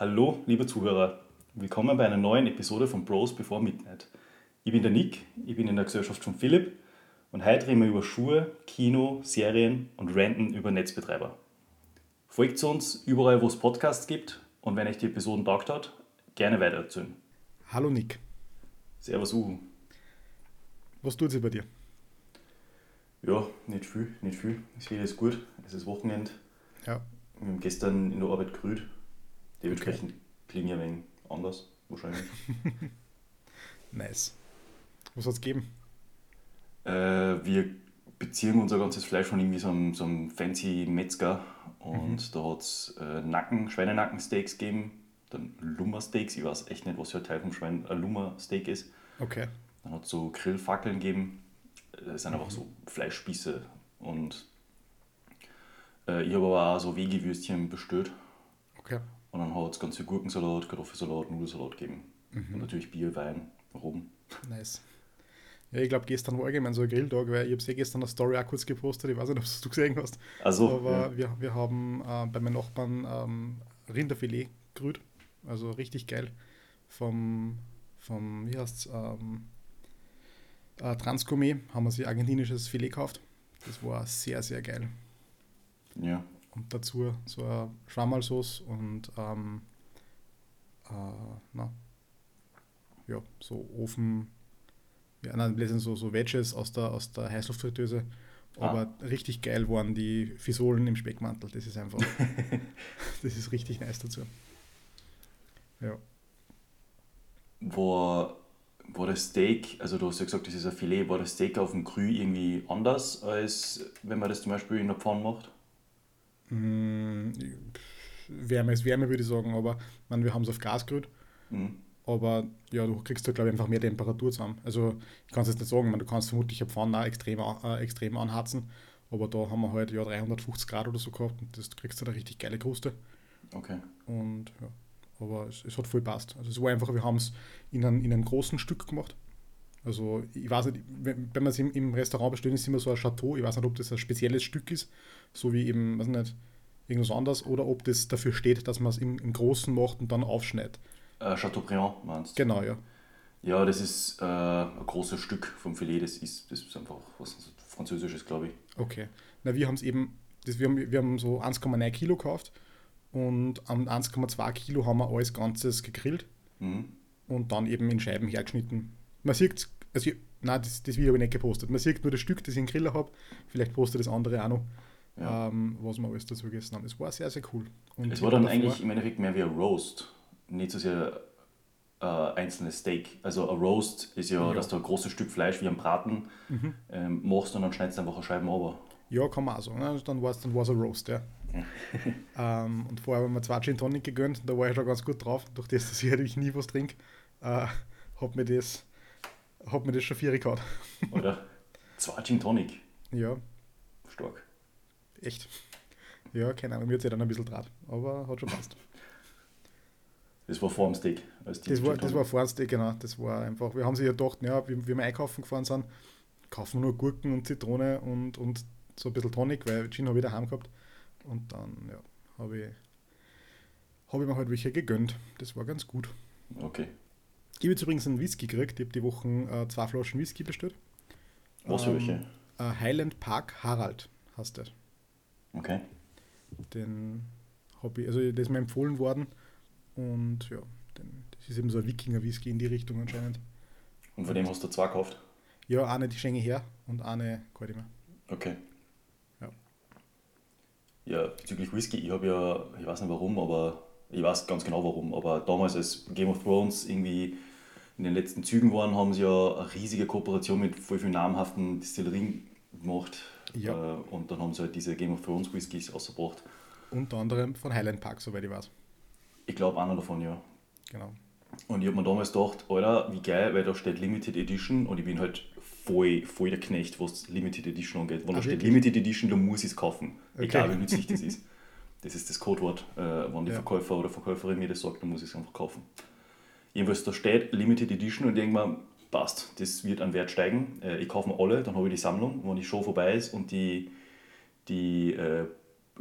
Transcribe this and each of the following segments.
Hallo, liebe Zuhörer. Willkommen bei einer neuen Episode von Bros Before Midnight. Ich bin der Nick, ich bin in der Gesellschaft von Philipp und heute reden wir über Schuhe, Kino, Serien und Renten über Netzbetreiber. Folgt uns überall, wo es Podcasts gibt und wenn euch die Episoden taugt hat, gerne weitererzählen. Hallo Nick. Servus Uhu. Was tut sich bei dir? Ja, nicht viel, nicht viel. Es geht jetzt gut. Es ist Wochenende. Ja. Wir haben gestern in der Arbeit gerührt. Dementsprechend klinge ich ein wenig anders, wahrscheinlich. Nice. Was hat es gegeben? äh, wir beziehen unser ganzes Fleisch von irgendwie so einem, so einem fancy Metzger. Und da hat es äh, Nacken, Schweinenackensteaks gegeben. Dann Lummersteaks. Ich weiß echt nicht, was für ein Teil vom Schwein ein Lummersteak ist. Okay. Dann hat es so Grillfackeln gegeben. Das sind einfach so Fleischspieße. Und äh, ich habe aber auch so Veggie-Würstchen bestellt. Okay. Und dann hat es ganz viel Gurkensalat, Kartoffelsalat, Nudelsalat gegeben. Und natürlich Bier, Wein, Rum. Nice. Ja, ich glaube, gestern war allgemein so ein Grilltag, weil ich habe eh gestern eine Story auch kurz gepostet, ich weiß nicht, ob du gesehen hast. Also, Aber ja. wir, wir haben äh, bei meinen Nachbarn ähm, Rinderfilet gerührt. Also richtig geil. Vom, vom wie heißt's, ähm, äh, Transgourmet haben wir sich argentinisches Filet gekauft. Das war sehr, sehr geil. ja. Und dazu so eine Schwammerlsauce und ähm, äh, na, ja, so Ofen, ja, nein, sind so, so Wedges aus der, aus der Heißluftfritteuse. Ah. Aber richtig geil waren die Fisolen im Speckmantel. Das ist einfach, das ist richtig nice dazu. Ja. War, war das Steak, also du hast ja gesagt, das ist ein Filet, war das Steak auf dem Grü irgendwie anders, als wenn man das zum Beispiel in der Pfanne macht? Mm, Wärme ist Wärme, würde ich sagen, aber man, wir haben es auf Gas gerührt. Mhm. Aber ja, du kriegst da, glaube ich, einfach mehr Temperatur zusammen. Also, ich kann es jetzt nicht sagen, man, du kannst vermutlich eine Pfanne auch extrem, äh, extrem anhatzen. Aber da haben wir halt ja 350 Grad oder so gehabt und das du kriegst du da richtig geile Kruste. Okay. Und ja, aber es, es hat voll passt. Also, es war einfach, wir haben es in, in einem großen Stück gemacht. Also, ich weiß nicht, wenn, wenn man es im, im Restaurant bestellt, ist immer so ein Chateau. Ich weiß nicht, ob das ein spezielles Stück ist, so wie eben, weiß nicht, irgendwas anderes, oder ob das dafür steht, dass man es im, im Großen macht und dann aufschneidet. Äh, Chateaubriand meinst du? Genau, ja. Ja, das ist äh, ein großes Stück vom Filet, das ist, das ist einfach was Französisches, glaube ich. Okay. Na, wir haben es eben, das, wir, haben, wir haben so 1,9 Kilo gekauft und am 1,2 Kilo haben wir alles Ganzes gegrillt Mhm. und dann eben in Scheiben hergeschnitten. Man sieht, also, ich- nein, das, das Video habe ich nicht gepostet. Man sieht nur das Stück, das ich im Griller habe. Vielleicht postet das andere auch noch, Ja. ähm, was wir alles dazu gegessen haben. Es war sehr, sehr cool. Und Es war dann eigentlich im Endeffekt mehr wie ein Roast, nicht so sehr äh, einzelnes Steak. Also ein Roast ist ja, Ja. Mhm. dass du ein großes Stück Fleisch wie ein Braten ähm, machst und dann schneidest du einfach eine Scheiben runter. Ja, kann man auch sagen. ne? Dann war es dann war's ein Roast, ja. ähm, und vorher haben wir zwei Gin Tonic gegönnt, da war ich schon ganz gut drauf. Durch das, dass ich eigentlich nie was trinke, äh, hat mir das, hat mir das schon vier gehabt. Oder? Zwei Gin Tonic. Ja, Stark. echt. Ja, keine Ahnung, mir hat dann ein bisschen draht, aber hat schon passt. Das war vor dem Steak. Als Das war, das war Fahrenssteak, genau. Das war einfach, wir haben sich ja gedacht, ja, wie, wie wir einkaufen gefahren sind, kaufen wir nur Gurken und Zitrone und, und so ein bisschen Tonic, weil Gin habe ich daheim gehabt. Und dann, ja, habe ich, hab ich mir halt welche gegönnt. Das war ganz gut. Okay. Ich habe jetzt übrigens einen Whisky gekriegt. Ich habe die Woche äh, zwei Flaschen Whisky bestellt. Was für Ähm, welche? Äh, Highland Park Harald heißt der. Okay. Den habe ich, also das ist mir empfohlen worden. Und ja, den, das ist eben so ein Wikinger-Whisky in die Richtung anscheinend. Und von dem hast du zwei gekauft? Ja, eine die schenke ich her und eine kalt immer. Okay. Ja. Ja, bezüglich Whisky, ich habe ja, ich weiß nicht warum, aber ich weiß ganz genau warum, aber damals als Game of Thrones irgendwie in den letzten Zügen waren, haben sie ja eine riesige Kooperation mit voll vielen namhaften Distillerien gemacht. Ja. Äh, Und dann haben sie halt diese Game of Thrones Whiskys ausgebracht. Unter anderem von Highland Park, soweit ich weiß. Ich glaube, einer davon, ja. Genau. Und ich habe mir damals gedacht, Alter, wie geil, weil da steht Limited Edition und ich bin halt voll, voll der Knecht, was Limited Edition angeht. Wenn da Ah, steht wirklich? Limited Edition, dann muss ich es kaufen. Okay. Egal wie nützlich das ist. Das ist das Codewort. Äh, wenn die Ja. Verkäufer oder Verkäuferin mir das sagt, dann muss ich es einfach kaufen. Jedenfalls, da steht Limited Edition und mir, passt, das wird an Wert steigen. Äh, ich kaufe mir alle, dann habe ich die Sammlung, wenn die Show vorbei ist und die, die äh,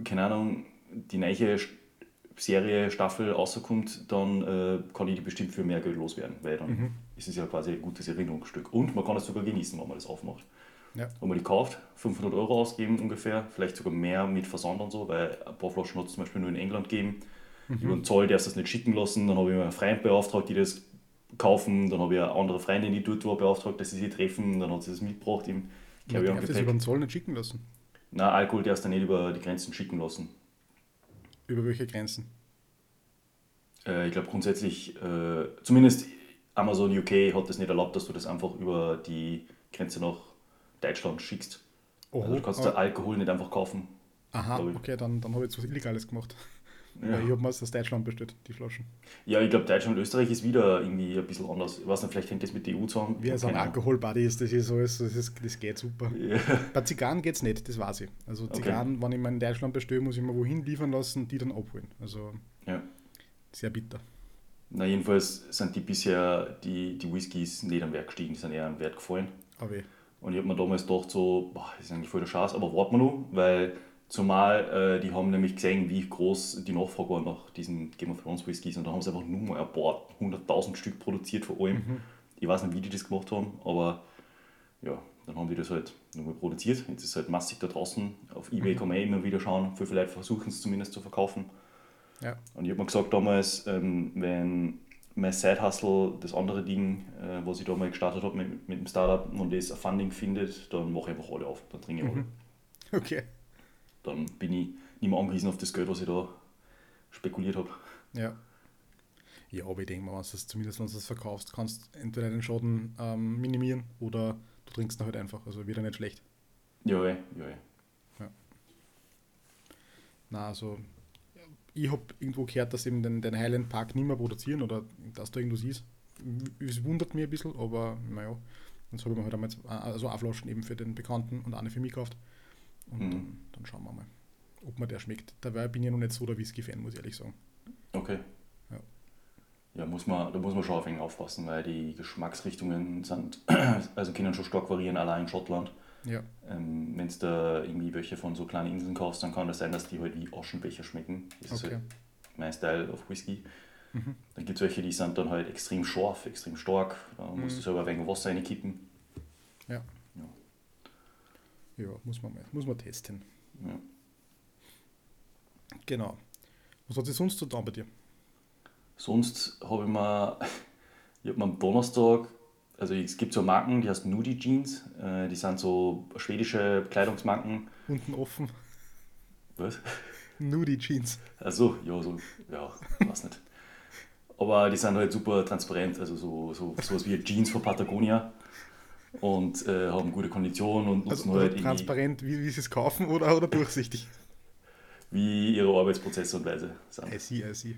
keine Ahnung, die neue Serie, Staffel rauskommt, dann äh, kann ich die bestimmt für mehr Geld loswerden, weil dann Mhm. ist es ja quasi ein gutes Erinnerungsstück. Und man kann es sogar genießen, wenn man das aufmacht. Ja. Wenn man die kauft, 500 Euro ausgeben ungefähr, vielleicht sogar mehr mit Versand und so, weil ein paar Flaschen hat es zum Beispiel nur in England gegeben. Mhm. Über den Zoll darfst du das nicht schicken lassen. Dann habe ich mir einen Freund beauftragt, die das kaufen. Dann habe ich eine andere Freundin, die dort war, beauftragt, dass sie sie treffen. Dann hat sie das mitgebracht im Ja, Carry-on darf das über den Zoll nicht schicken lassen. Nein, Alkohol darfst du nicht über die Grenzen schicken lassen. Über welche Grenzen? Äh, ich glaube grundsätzlich, äh, zumindest Amazon UK hat das nicht erlaubt, dass du das einfach über die Grenze nach Deutschland schickst. also du kannst da Alkohol nicht einfach kaufen. Aha, okay, dann, dann habe ich jetzt was Illegales gemacht. Ja, ich habe mir aus Deutschland bestellt, die Flaschen. ja ich glaube Deutschland und Österreich ist wieder irgendwie ein bisschen anders. Ich weiß nicht, vielleicht hängt das mit der EU zusammen. Wie es ein. Alkoholbuddy ist, das ist alles, das, ist, das geht super. Ja. Bei Zigarren geht es nicht, das weiß ich. Also Okay. Zigarren, wenn ich mal in Deutschland bestelle, muss ich mir wohin liefern lassen, die dann abholen. Also ja. sehr bitter. Na, jedenfalls sind die bisher, die, die Whiskys nicht am Wert gestiegen, die sind eher am Wert gefallen. Aber eh. Und ich habe mir damals gedacht, so, boah, das ist eigentlich voll der Schatz, aber warten wir noch, weil zumal äh, die haben nämlich gesehen, wie groß die Nachfrage war nach diesen Game of Thrones Whiskys und da haben sie einfach nur mal ein paar hunderttausend Stück produziert von allem. Ich weiß nicht, wie die das gemacht haben, aber ja, dann haben die das halt nochmal produziert. Jetzt ist es halt massig da draußen. Auf Ebay kann man eh immer wieder schauen, viele Leute versuchen es zumindest zu verkaufen. Ja. Und ich habe mir gesagt damals, ähm, wenn mein Side-Hustle, das andere Ding, äh, was ich da mal gestartet habe mit, mit dem Startup, und das ein Funding findet, dann mache ich einfach alle auf. Dann trinke ich alle. Okay. Dann bin ich nicht mehr angewiesen auf das Geld, was ich da spekuliert habe. Ja. Ja, aber ich denke mal, wenn du das, zumindest wenn du das verkaufst, kannst du entweder den Schaden ähm, minimieren oder du trinkst ihn halt einfach. Also wieder nicht schlecht. Ja, eh, ja, eh. Na, also ich habe irgendwo gehört, dass eben den, den Highland Park nicht mehr produzieren oder dass da irgendwas ist. Es wundert mich ein bisschen, aber naja. Jetzt habe ich mir halt einmal zwei- also eine Flaschen eben für den Bekannten und eine für mich gekauft. Und Mhm. dann, dann schauen wir mal, ob mir der schmeckt. Dabei bin ich ja noch nicht so der Whisky-Fan, muss ich ehrlich sagen. Okay. Ja. Ja, muss man, da muss man schon auf ihn aufpassen, weil die Geschmacksrichtungen sind, also können schon stark variieren, allein in Schottland. Ja, Ähm, Wenn du da irgendwie welche von so kleinen Inseln kaufst, dann kann das sein, dass die halt wie Aschenbecher schmecken. Das ist okay. halt mein Style auf Whisky. Mhm. Dann gibt es welche, die sind dann halt extrem scharf, extrem stark. Da musst Mhm. du selber ein wenig Wasser reinkippen. Ja, muss man mal, muss man testen. Ja. Genau. Was hat sich sonst so da bei dir? Sonst habe ich mir, ich hab mir am Donnerstag, also es gibt so Marken, die heißen Nudie Jeans. Äh, die sind so schwedische Kleidungsmarken. Unten offen, Was? Nudie Jeans. Also, ja, so, ja, weiß nicht. Aber die sind halt super transparent, also so, so sowas wie Jeans von Patagonia und äh, haben gute Konditionen und nutzen Also, halt also irgendwie transparent, wie, wie sie es kaufen oder, oder durchsichtig? wie ihre Arbeitsprozesse und Weise sind. I see, I see.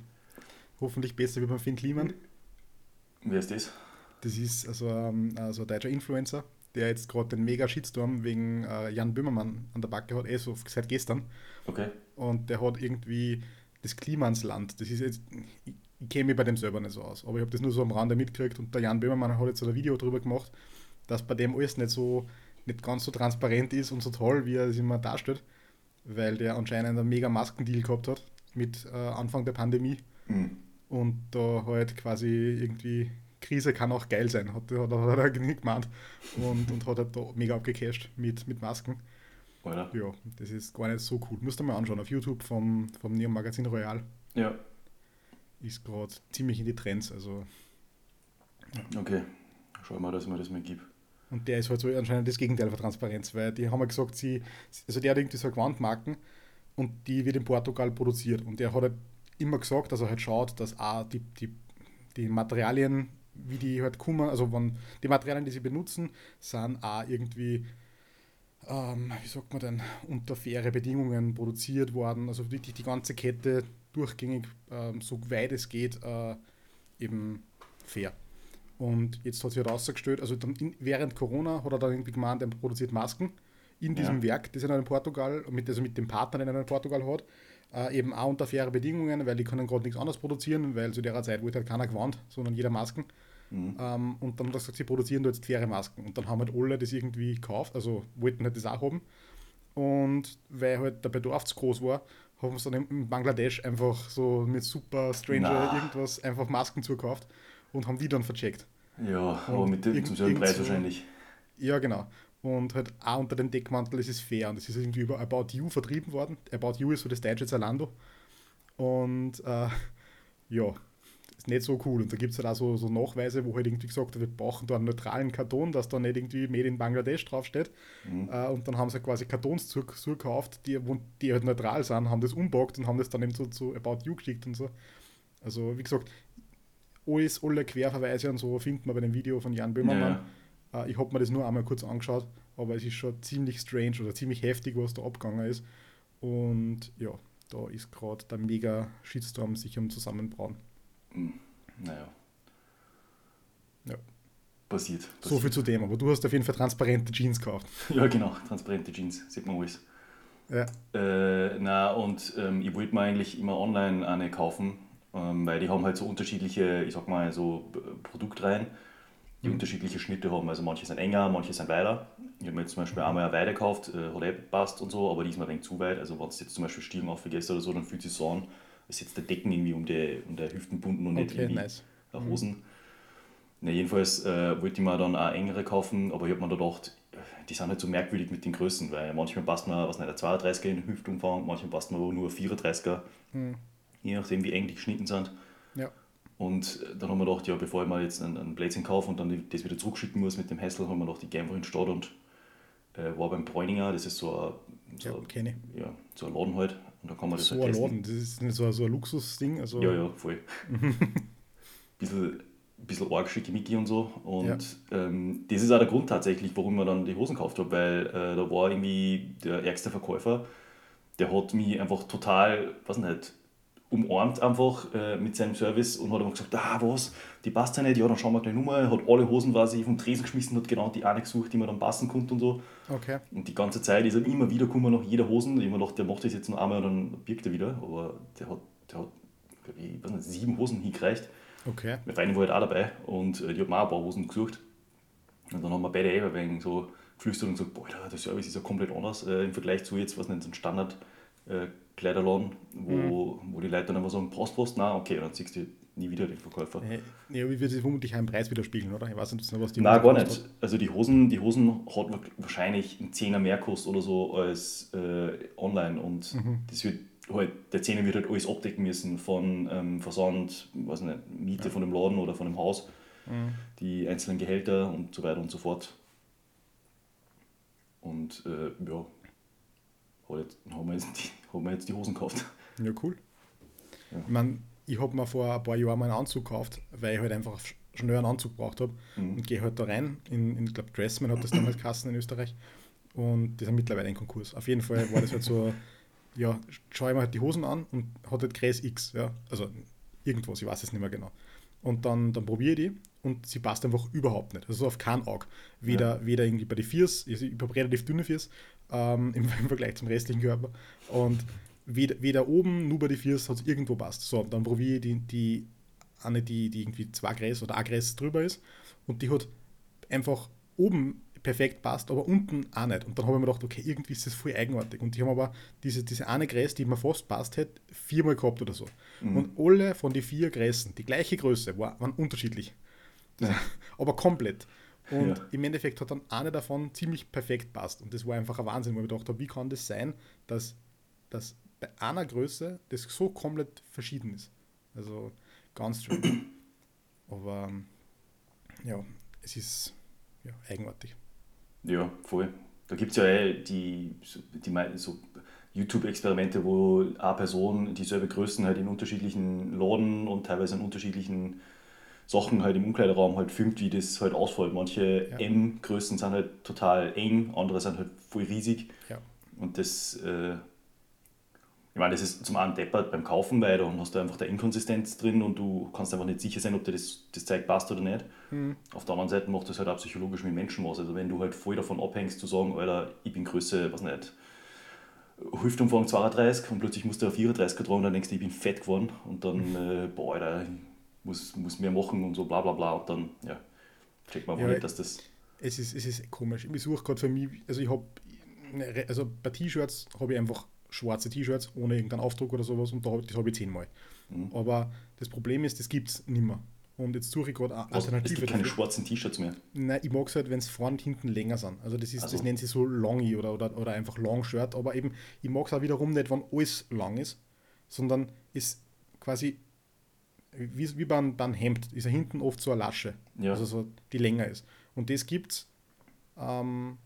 Hoffentlich besser wie beim Finn Kliman. Wer ist das? Das ist also, ähm, also ein deutscher Influencer, der jetzt gerade den mega Shitstorm wegen äh, Jan Böhmermann an der Backe hat, eh so seit gestern. Okay. Und der hat irgendwie das Klimansland. Das ist jetzt, ich, ich kenne mich bei dem selber nicht so aus, aber ich habe das nur so am Rande mitgekriegt und der Jan Böhmermann hat jetzt so ein Video darüber gemacht, dass bei dem alles nicht so, nicht ganz so transparent ist und so toll, wie er es immer darstellt, weil der anscheinend einen mega Maskendeal gehabt hat mit äh, Anfang der Pandemie Mhm. und da halt quasi irgendwie Krise kann auch geil sein, hat, hat, hat er gemeint und, und hat halt da mega abgecasht mit, mit Masken. Oder? Ja, das ist gar nicht so cool. Musst du mal anschauen auf YouTube vom, vom Neo Magazin Royal. Ja, Ist gerade ziemlich in die Trends. Also. okay. Schau mal, dass mir das mal gebe. Und der ist halt so anscheinend das Gegenteil von Transparenz, weil die haben ja gesagt, sie, also der hat irgendwie so eine Gewandmarken und die wird in Portugal produziert. Und der hat halt immer gesagt, dass er halt schaut, dass auch die, die, die Materialien, wie die halt kommen, also wenn die Materialien, die sie benutzen, sind auch irgendwie, ähm, wie sagt man denn, unter faire Bedingungen produziert worden. Also die, die ganze Kette durchgängig, ähm, so weit es geht, äh, eben fair. Und jetzt hat sich herausgestellt, also dann in, während Corona hat er dann irgendwie gemeint, er produziert Masken in diesem Ja. Werk, das er in Portugal, mit, also mit dem Partner, den er in Portugal hat, äh, eben auch unter faire Bedingungen, weil die können gerade nichts anderes produzieren, weil zu der Zeit wollte halt keiner gewandt, sondern jeder Masken. Mhm. Ähm, und dann hat er gesagt, sie produzieren da jetzt faire Masken. Und dann haben halt alle das irgendwie gekauft, also wollten halt das auch haben. Und weil halt der Bedarf zu groß war, haben sie dann in Bangladesch einfach so mit super Stranger Na. irgendwas einfach Masken zugekauft und haben die dann vercheckt. Ja, aber Und mit dem zum selben Preis wahrscheinlich. Ja, genau. Und halt auch unter dem Deckmantel, es ist fair. Und es ist irgendwie über About You vertrieben worden. About You ist so das deutsche Zalando. Und äh, ja, ist nicht so cool. Und da gibt es halt auch so, so Nachweise, wo halt irgendwie gesagt wird, wir brauchen da einen neutralen Karton, dass da nicht irgendwie Made in Bangladesch draufsteht. Mhm. Äh, und dann haben sie quasi Kartons zu- zugekauft, die, die halt neutral sind, haben das umbockt und haben das dann eben so zu About You geschickt und so. Also, wie gesagt, alles, alle Querverweise und so findet man bei dem Video von Jan Böhmermann. Ja, Äh, ich habe mir das nur einmal kurz angeschaut, aber es ist schon ziemlich strange oder ziemlich heftig, was da abgegangen ist. Und ja, da ist gerade der mega Shitstorm sich am Zusammenbrauen. naja. Ja. Passiert. So passiert. viel zu dem, aber du hast auf jeden Fall transparente Jeans gekauft. Ja, genau. Transparente Jeans, sieht man alles. Ja, Äh, na, und ähm, ich wollte mir eigentlich immer online eine kaufen, ähm, weil die haben halt so unterschiedliche, ich sag mal, so äh, Produktreihen, die Mhm. unterschiedliche Schnitte haben. Also manche sind enger, manche sind weiter. Ich habe mir jetzt zum Beispiel einmal eine Weide gekauft, äh, hat eh passt und so, aber die ist mir ein wenig zu weit. Also wenn du jetzt zum Beispiel Stiegen aufvergisst oder so, dann fühlt es sich so an, als jetzt der Decken irgendwie um die, um die Hüften bunden und nicht okay, irgendwie nice. Hosen. Na, jedenfalls äh, wollte ich mir dann auch engere kaufen, aber ich habe mir da gedacht, die sind halt so merkwürdig mit den Größen, weil manchmal passt mir was nicht, ein 32er in den Hüftumfang, manchmal passt mir aber nur ein 34er, Hm. Je nachdem wie eng die geschnitten sind. Ja, Und äh, dann haben wir gedacht, ja, bevor ich mal jetzt einen, einen Blödsinn kaufe und dann das wieder zurückschicken muss mit dem Hassel, haben wir gedacht, ich gehe einfach in die Stadt und äh, war beim Bräuninger, das ist so ein, ja so, kenne ich. ja, so ein Laden halt. Und da kann man das So halt ein testen. Laden, das ist nicht so, ein- so ein Luxusding. Also, Ja, ja, voll. bisschen, bisschen arg schickimicki und so. Und ähm, das ist auch der Grund tatsächlich, warum ich dann die Hosen gekauft habe, weil äh, da war irgendwie der ärgste Verkäufer, der hat mich einfach total, weiß nicht, umarmt einfach äh, mit seinem Service und hat einfach gesagt, ah was, die passt ja nicht, ja dann schauen wir gleich Er hat alle Hosen quasi vom Tresen geschmissen, hat genau die eine gesucht, die mir dann passen konnte und so. Okay. Und die ganze Zeit ist er immer wieder gekommen nach jeder Hosen. Ich mir gedacht, der macht das jetzt noch einmal und dann birgt er wieder. Aber der hat, der hat ich, weiß nicht, sieben Hosen hingereicht. Okay. Meine Freundin war halt auch dabei und äh, die hat mir auch ein paar Hosen gesucht. Und dann haben wir beide eben wegen so geflüstert und gesagt, boah, der Service ist ja komplett anders äh, im Vergleich zu jetzt, was nicht, so ein Standard äh, Kleiderladen, wo, wo die Leute dann immer sagen, passt was? Nein, okay, dann siehst du nie wieder den Verkäufer. Ja, wie wird sich vermutlich im Preis widerspiegeln, oder? Ich weiß nicht, was die Nein, gar nicht. Also die Hosen, die Hosen hat wahrscheinlich einen Zehner mehr gekostet oder so als äh, online und Mhm. das wird halt, der Zehner wird halt alles abdecken müssen von ähm, Versand, weiß nicht, Miete von dem Laden oder von dem Haus, hat. Mhm. die einzelnen Gehälter und so weiter und so fort. Und äh, ja, hat jetzt, haben, wir jetzt die, haben wir jetzt die Hosen gekauft. Ja, cool. Ja. Ich meine, ich habe mir vor ein paar Jahren mal einen Anzug gekauft, weil ich halt einfach schnell einen Anzug gebraucht habe. Mhm. Und gehe halt da rein, in, in ich glaube, Dressman hat das damals Kassen in Österreich. Und die sind mittlerweile in Konkurs. Auf jeden Fall war das halt so, ja, schaue ich mir halt die Hosen an und hat halt Größe X, ja. Also irgendwas, ich weiß es nicht mehr genau. Und dann, dann probiere ich die und sie passt einfach überhaupt nicht. Also auf kein Auge. Weder, weder irgendwie bei den Viers, also ich habe relativ dünne Viers ähm, im, im Vergleich zum restlichen Körper. Und weder, weder oben, nur bei den Viers hat es irgendwo passt. So, dann probiere ich die, die eine, die, die irgendwie zwei Gräs oder ein Gräs drüber ist und die hat einfach oben perfekt passt, aber unten auch nicht. Und dann habe ich mir gedacht, okay, irgendwie ist das voll eigenartig. Und die haben aber diese, diese eine Gräs, die mir fast passt hätte, viermal gehabt oder so. Und alle von den vier Gräsen, die gleiche Größe, war, waren unterschiedlich. Ja. Aber komplett. Und Ja. im Endeffekt hat dann eine davon ziemlich perfekt passt. Und das war einfach ein Wahnsinn, wo ich mir gedacht habe, wie kann das sein, dass, dass bei einer Größe das so komplett verschieden ist. Also ganz strange. Aber ja, es ist ja, eigenartig. Ja, voll. Da gibt es ja eh die, die so YouTube-Experimente, wo eine Person dieselbe Größen halt in unterschiedlichen Laden und teilweise in unterschiedlichen Sachen halt im Umkleideraum halt filmt, wie das halt ausfällt. Manche Ja. M-Größen sind halt total eng, andere sind halt voll riesig. Ja. Und das, äh, ich meine, das ist zum einen deppert beim Kaufen, weil dann hast du einfach da Inkonsistenz drin und du kannst einfach nicht sicher sein, ob dir das, das Zeug passt oder nicht. Auf der anderen Seite macht das halt auch psychologisch mit Menschen was. Also wenn du halt voll davon abhängst, zu sagen, Alter, ich bin Größe, was nicht, Hüftumfang 32 und plötzlich musst du auf 34 tragen, dann denkst du, ich bin fett geworden und dann, äh, boah, Alter, muss, muss mehr machen und so bla bla bla und dann, ja, checkt man wohl Ja, nicht, dass das, Es ist, es ist komisch. Ich suche gerade für mich, also ich habe, also bei T-Shirts habe ich einfach schwarze T-Shirts ohne irgendeinen Aufdruck oder sowas und da, das habe ich zehnmal. Mhm. Aber das Problem ist, das gibt es nicht mehr. Und jetzt suche ich gerade eine Alternative. Es gibt keine dafür. schwarzen T-Shirts mehr. Nein, ich mag es halt, wenn es vorne und hinten länger sind. Also das ist, also. das nennen sie so Longy oder, oder, oder einfach Long Shirt. Aber eben, ich mag es auch wiederum nicht, wenn alles lang ist, sondern ist quasi wie, wie beim, beim Hemd, ist ja hinten oft so eine Lasche. Ja. Also so, die länger ist. Und das gibt es ähm,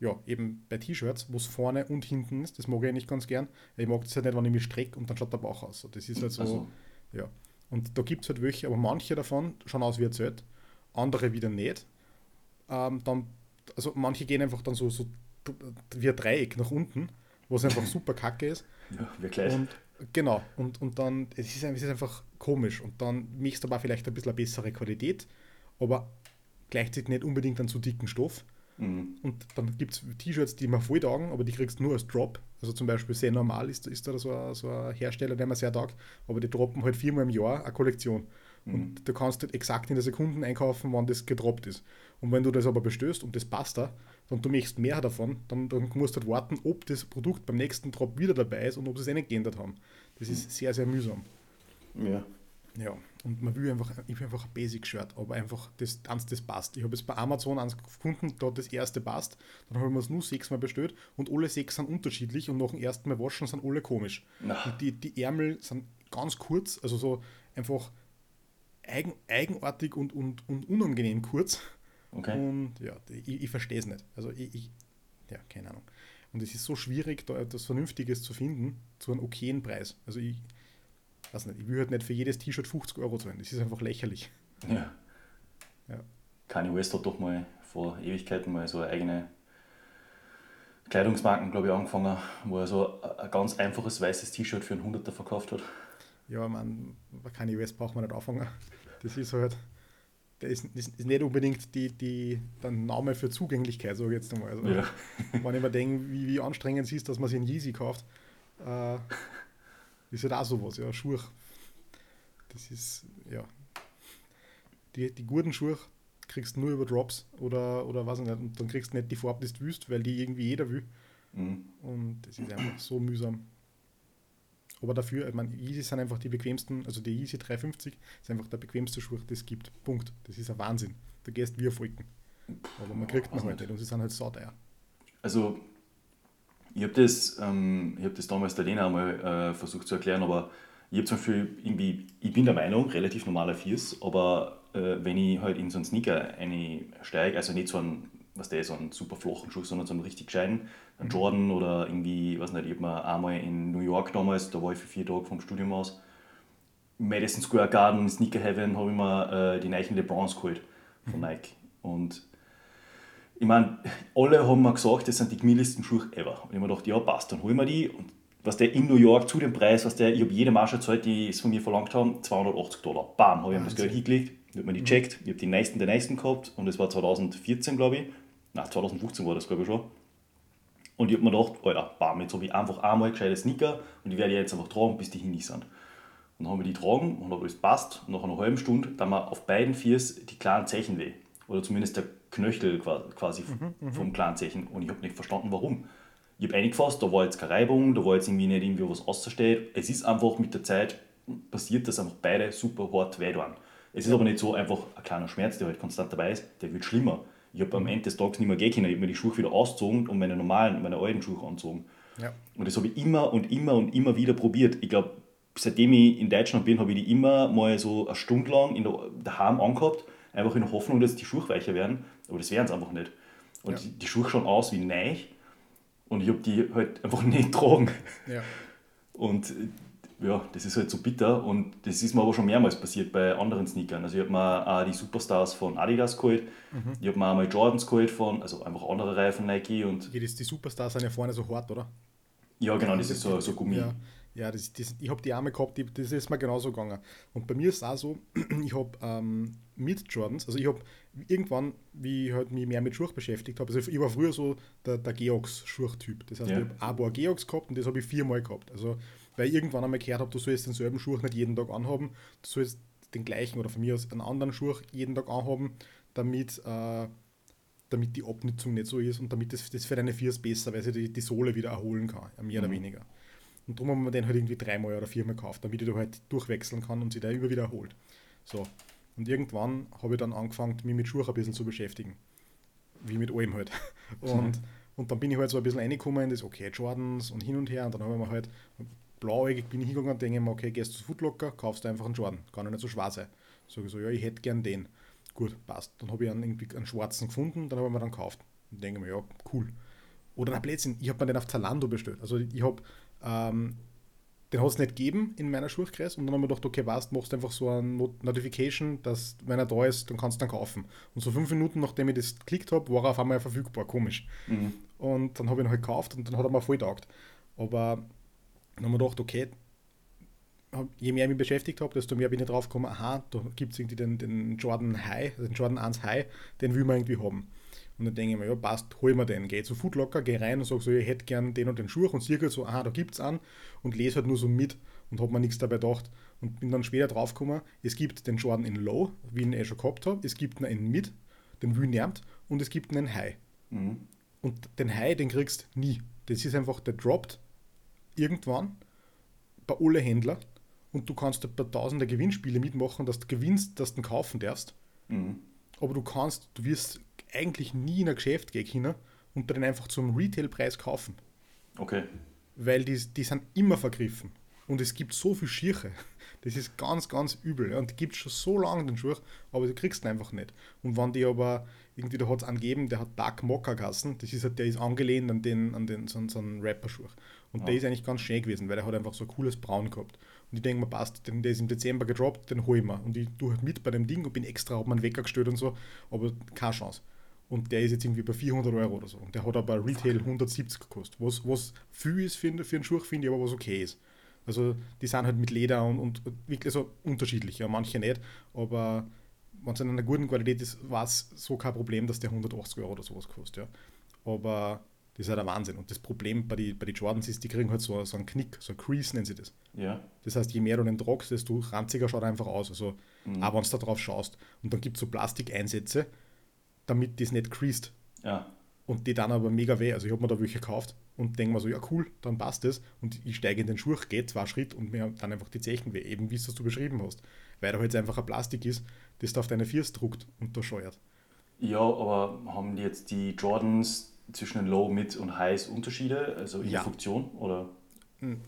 ja, eben bei T-Shirts, wo es vorne und hinten ist. Das mag ich nicht ganz gern. Ich mag das halt nicht, wenn ich mich strecke und dann schaut der Bauch aus. Das ist halt so, also. ja. Und da gibt es halt welche, aber manche davon schauen aus wie ein Zelt, andere wieder nicht. Ähm, dann, also manche gehen einfach dann so, so wie ein Dreieck nach unten, was einfach super kacke ist. Ja, wirklich. Und, genau, und, und dann, es ist, es ist einfach komisch und dann mixt aber vielleicht ein bisschen eine bessere Qualität, aber gleichzeitig nicht unbedingt einen zu dicken Stoff. Mhm. Und dann gibt es T-Shirts, die man voll taugen, aber die kriegst du nur als Drop. Also zum Beispiel sehr normal ist, ist da so ein, so ein Hersteller, der man sehr taugt, aber die droppen halt viermal im Jahr eine Kollektion. Mhm. Und du kannst halt exakt in der Sekunden einkaufen, wann das gedroppt ist. Und wenn du das aber bestößt und das passt da, und du möchtest mehr davon, dann, dann musst du halt warten, ob das Produkt beim nächsten Drop wieder dabei ist und ob sie es eh nicht geändert haben. Das ist sehr, sehr mühsam. Ja. Ja, und man will einfach, ich will einfach ein Basic-Shirt, aber einfach das, eins, das passt. Ich habe jetzt bei Amazon eins gefunden, da das erste passt, dann habe ich mir es nur sechsmal bestellt und alle sechs sind unterschiedlich und nach dem ersten Mal waschen sind alle komisch. Und die, die Ärmel sind ganz kurz, also so einfach eigen, eigenartig und, und, und unangenehm kurz. Okay. Und ja, ich, ich verstehe es nicht. Also ich, ich, ja, keine Ahnung. Und es ist so schwierig, da etwas Vernünftiges zu finden, zu einem okayen Preis. Also ich, weiß nicht, ich will halt nicht für jedes T-Shirt 50 Euro zahlen. Das ist einfach lächerlich. Ja. ja. Kanye West hat doch mal vor Ewigkeiten mal so eine eigene Kleidungsmarken, glaube ich, angefangen, wo er so ein ganz einfaches weißes T-Shirt für einen Hunderter verkauft hat. Ja, man, bei Kanye West braucht man nicht anfangen. Das ist halt, der ist, ist nicht unbedingt die, die, der Name für Zugänglichkeit, sage ich jetzt einmal. Also, ja. Wenn ich mir denke, wie, wie anstrengend es ist, dass man sich einen Yeezy kauft, äh, ist halt auch sowas, ja, Schuhe. Das ist, ja. Die, die guten Schuhe kriegst du nur über Drops oder, oder was nicht, und dann kriegst du nicht die Farbe, die du willst, weil die irgendwie jeder will. Mhm. Und das ist einfach so mühsam. Aber dafür, ich meine, Yeezy sind einfach die bequemsten, also die Yeezy 350 ist einfach der bequemste Schuh, das es gibt. Punkt. Das ist ein Wahnsinn. Da gehst wie auf Wolken. Aber man kriegt man halt nicht und sie sind halt sauteuer. Also ich habe das, ähm, hab das damals der Lena einmal äh, versucht zu erklären, aber ich habe zum Beispiel irgendwie, ich bin der Meinung, relativ normaler Fiers, aber äh, wenn ich halt in so einen Sneaker einsteige, also nicht so einen, was der so einen super flachen Schuh, sondern so einen richtig gescheiten, einen mhm. Jordan oder irgendwie, was nicht, ich habe mir einmal in New York damals, da war ich für vier Tage vom Studium aus, Madison Square Garden, Sneaker Heaven, habe ich mir äh, die neuen LeBrons geholt von mhm. Nike. Und ich meine, alle haben mir gesagt, das sind die gemütlichsten Schuhe ever. Und ich habe mir gedacht, ja, passt, dann holen wir die. Und was der in New York zu dem Preis, was der, ich habe jede Marge gezahlt, die es von mir verlangt haben, 280 Dollar. Bam, habe ich ihm das Geld hingelegt, ich habe mir die mhm. gecheckt, ich habe die nächsten der nächsten gehabt und das war 2014, glaube ich. Nein, 2015 war das, glaube ich schon. Und ich habe mir gedacht, Alter, bam, jetzt habe ich einfach einmal gescheite Sneaker und die werde ich jetzt einfach tragen, bis die hin sind. Und dann haben wir die tragen und habe das passt. Und nach einer halben Stunde, dann wir auf beiden Viers die kleinen Zeichen weh. Oder zumindest der Knöchel quasi mhm, mhm, vom Clanzeichen und ich habe nicht verstanden, warum. Ich habe eingefasst, da war jetzt keine Reibung, da war jetzt irgendwie nicht irgendwie was auszusteht. Es ist einfach mit der Zeit passiert, dass einfach beide super hart weh waren. Es ist aber nicht so einfach ein kleiner Schmerz, der halt konstant dabei ist, der wird schlimmer. Ich habe am Ende des Tages nicht mehr gehen können. Ich habe mir die Schuhe wieder ausgezogen und meine normalen, meine alten Schuhe angezogen. Ja. Und das habe ich immer und immer und immer wieder probiert. Ich glaube, seitdem ich in Deutschland bin, habe ich die immer mal so eine Stunde lang in der, daheim angehabt einfach in der Hoffnung, dass die Schuhe weicher werden. Aber das wären es einfach nicht. Und ja. die, die Schuhe schauen aus wie neu und ich habe die halt einfach nicht getragen. Ja. Und ja, das ist halt so bitter und das ist mir aber schon mehrmals passiert bei anderen Sneakern. Also ich habe mir auch die Superstars von Adidas geholt, mhm. ich habe mir auch mal Jordans geholt von, also einfach andere Reifen Nike und... Ja, die Superstars sind ja vorne so hart, oder? Ja, genau, das ist so, so Gummi. Ja. Ja, das, das, ich habe die Arme gehabt, die, das ist mir genauso gegangen. Und bei mir ist es auch so, ich habe ähm, mit Jordans, also ich habe irgendwann, wie ich halt mich mehr mit Schuhe beschäftigt habe, also ich war früher so der, der Geox-Schuhtyp. Das heißt, ja. ich habe ein paar Geox gehabt und das habe ich viermal gehabt. Also, weil ich irgendwann einmal gehört habe, du sollst denselben Schuh nicht jeden Tag anhaben, du sollst den gleichen oder von mir aus einen anderen Schuh jeden Tag anhaben, damit, äh, damit die Abnutzung nicht so ist und damit das, das für deine Viers besser, weil sie die, die Sohle wieder erholen kann, mehr mhm. oder weniger. Und darum haben wir den halt irgendwie dreimal oder viermal gekauft, damit ich da halt durchwechseln kann und sich da immer wieder erholt. So. Und irgendwann habe ich dann angefangen, mich mit Schuhe ein bisschen zu beschäftigen. Wie mit allem halt. Und, mhm. und dann bin ich halt so ein bisschen reingekommen in das, okay, Jordans und hin und her. Und dann habe ich mir halt, blauäugig bin ich hingegangen und denke mir, okay, gehst du zu Footlocker, kaufst du einfach einen Jordan. Kann ja nicht so schwer sein. Sage ich so, ja, ich hätte gern den. Gut, passt. Dann habe ich einen, irgendwie einen schwarzen gefunden, dann habe ich mir dann gekauft. Und denke mir, ja, cool. Oder ein Blödsinn, ich habe mir den auf Zalando bestellt. Also ich habe, ähm, den hat es nicht gegeben in meiner Schulkreis und dann haben wir gedacht, okay, was, machst du einfach so eine Not Notification, dass wenn er da ist, dann kannst du dann kaufen. Und so fünf Minuten nachdem ich das geklickt habe, war er auf einmal verfügbar, komisch. Mhm. Und dann habe ich ihn halt gekauft und dann hat er mir voll taugt. Aber dann haben wir gedacht, okay, je mehr ich mich beschäftigt habe, desto mehr bin ich drauf gekommen, aha, da gibt es irgendwie den, den Jordan High, also den Jordan 1 High, den will man irgendwie haben. Und dann denke ich mir, ja, passt, hol mir den. Gehe zu Foodlocker, gehe rein und sage so, ich hätte gern den und den Schuh und sehe halt so, aha, da gibt es einen und lese halt nur so mit und habe mir nichts dabei gedacht. Und bin dann später drauf gekommen, es gibt den Jordan in Low, wie ich ihn eh schon gehabt habe, es gibt einen in Mid, den will nervt und es gibt einen High. Mhm. Und den High, den kriegst du nie. Das ist einfach, der droppt irgendwann bei alle Händlern und du kannst ein paar tausende Gewinnspiele mitmachen, dass du gewinnst, dass du kaufen darfst. Mhm. Aber du kannst, du wirst eigentlich nie in ein Geschäft gehen können und den einfach zum Retailpreis kaufen. Okay. Weil die, die sind immer vergriffen. Und es gibt so viel Schirche. Das ist ganz, ganz übel. Und die gibt es schon so lange, den Schuh, aber du kriegst ihn einfach nicht. Und wenn die aber, irgendwie, da hat es angegeben, der hat Dark Mocker gehasen, das ist halt, der ist angelehnt an den, an den, so, so einen Rapper-Schuh. Und ja. der ist eigentlich ganz schön gewesen, weil der hat einfach so ein cooles Braun gehabt. Und ich denke mir, passt, den, der ist im Dezember gedroppt, den hole ich mir. Und ich tue halt mit bei dem Ding und bin extra, habe meinen Wecker gestellt und so, aber keine Chance. Und der ist jetzt irgendwie bei 400 Euro oder so. Und der hat aber Retail 170 gekostet. Was, was viel ist für, für einen Schuh, finde ich, aber was okay ist. Also die sind halt mit Leder und, und wirklich so unterschiedlich. Ja, manche nicht, aber wenn es in einer guten Qualität ist, war es so kein Problem, dass der 180 Euro oder sowas kostet. Ja. Aber das ist halt ein Wahnsinn. Und das Problem bei den bei die Jordans ist, die kriegen halt so, so einen Knick, so ein Crease nennen sie das. Ja. Das heißt, je mehr du den tragst, desto ranziger schaut er einfach aus. Also, mhm. auch wenn du da drauf schaust. Und dann gibt es so Plastikeinsätze, damit das nicht creased. Ja. Und die dann aber mega weh. Also ich habe mir da welche gekauft und denke mir so, ja cool, dann passt das. Und ich steige in den Schuh, gehe zwei Schritt und mir dann einfach die Zechen weh, eben wie es du beschrieben hast. Weil da halt einfach ein Plastik ist, das da auf deine First druckt und da scheuert. Ja, aber haben die jetzt die Jordans zwischen den Low, Mid und Highs Unterschiede, also in ja. Funktion oder? Hm,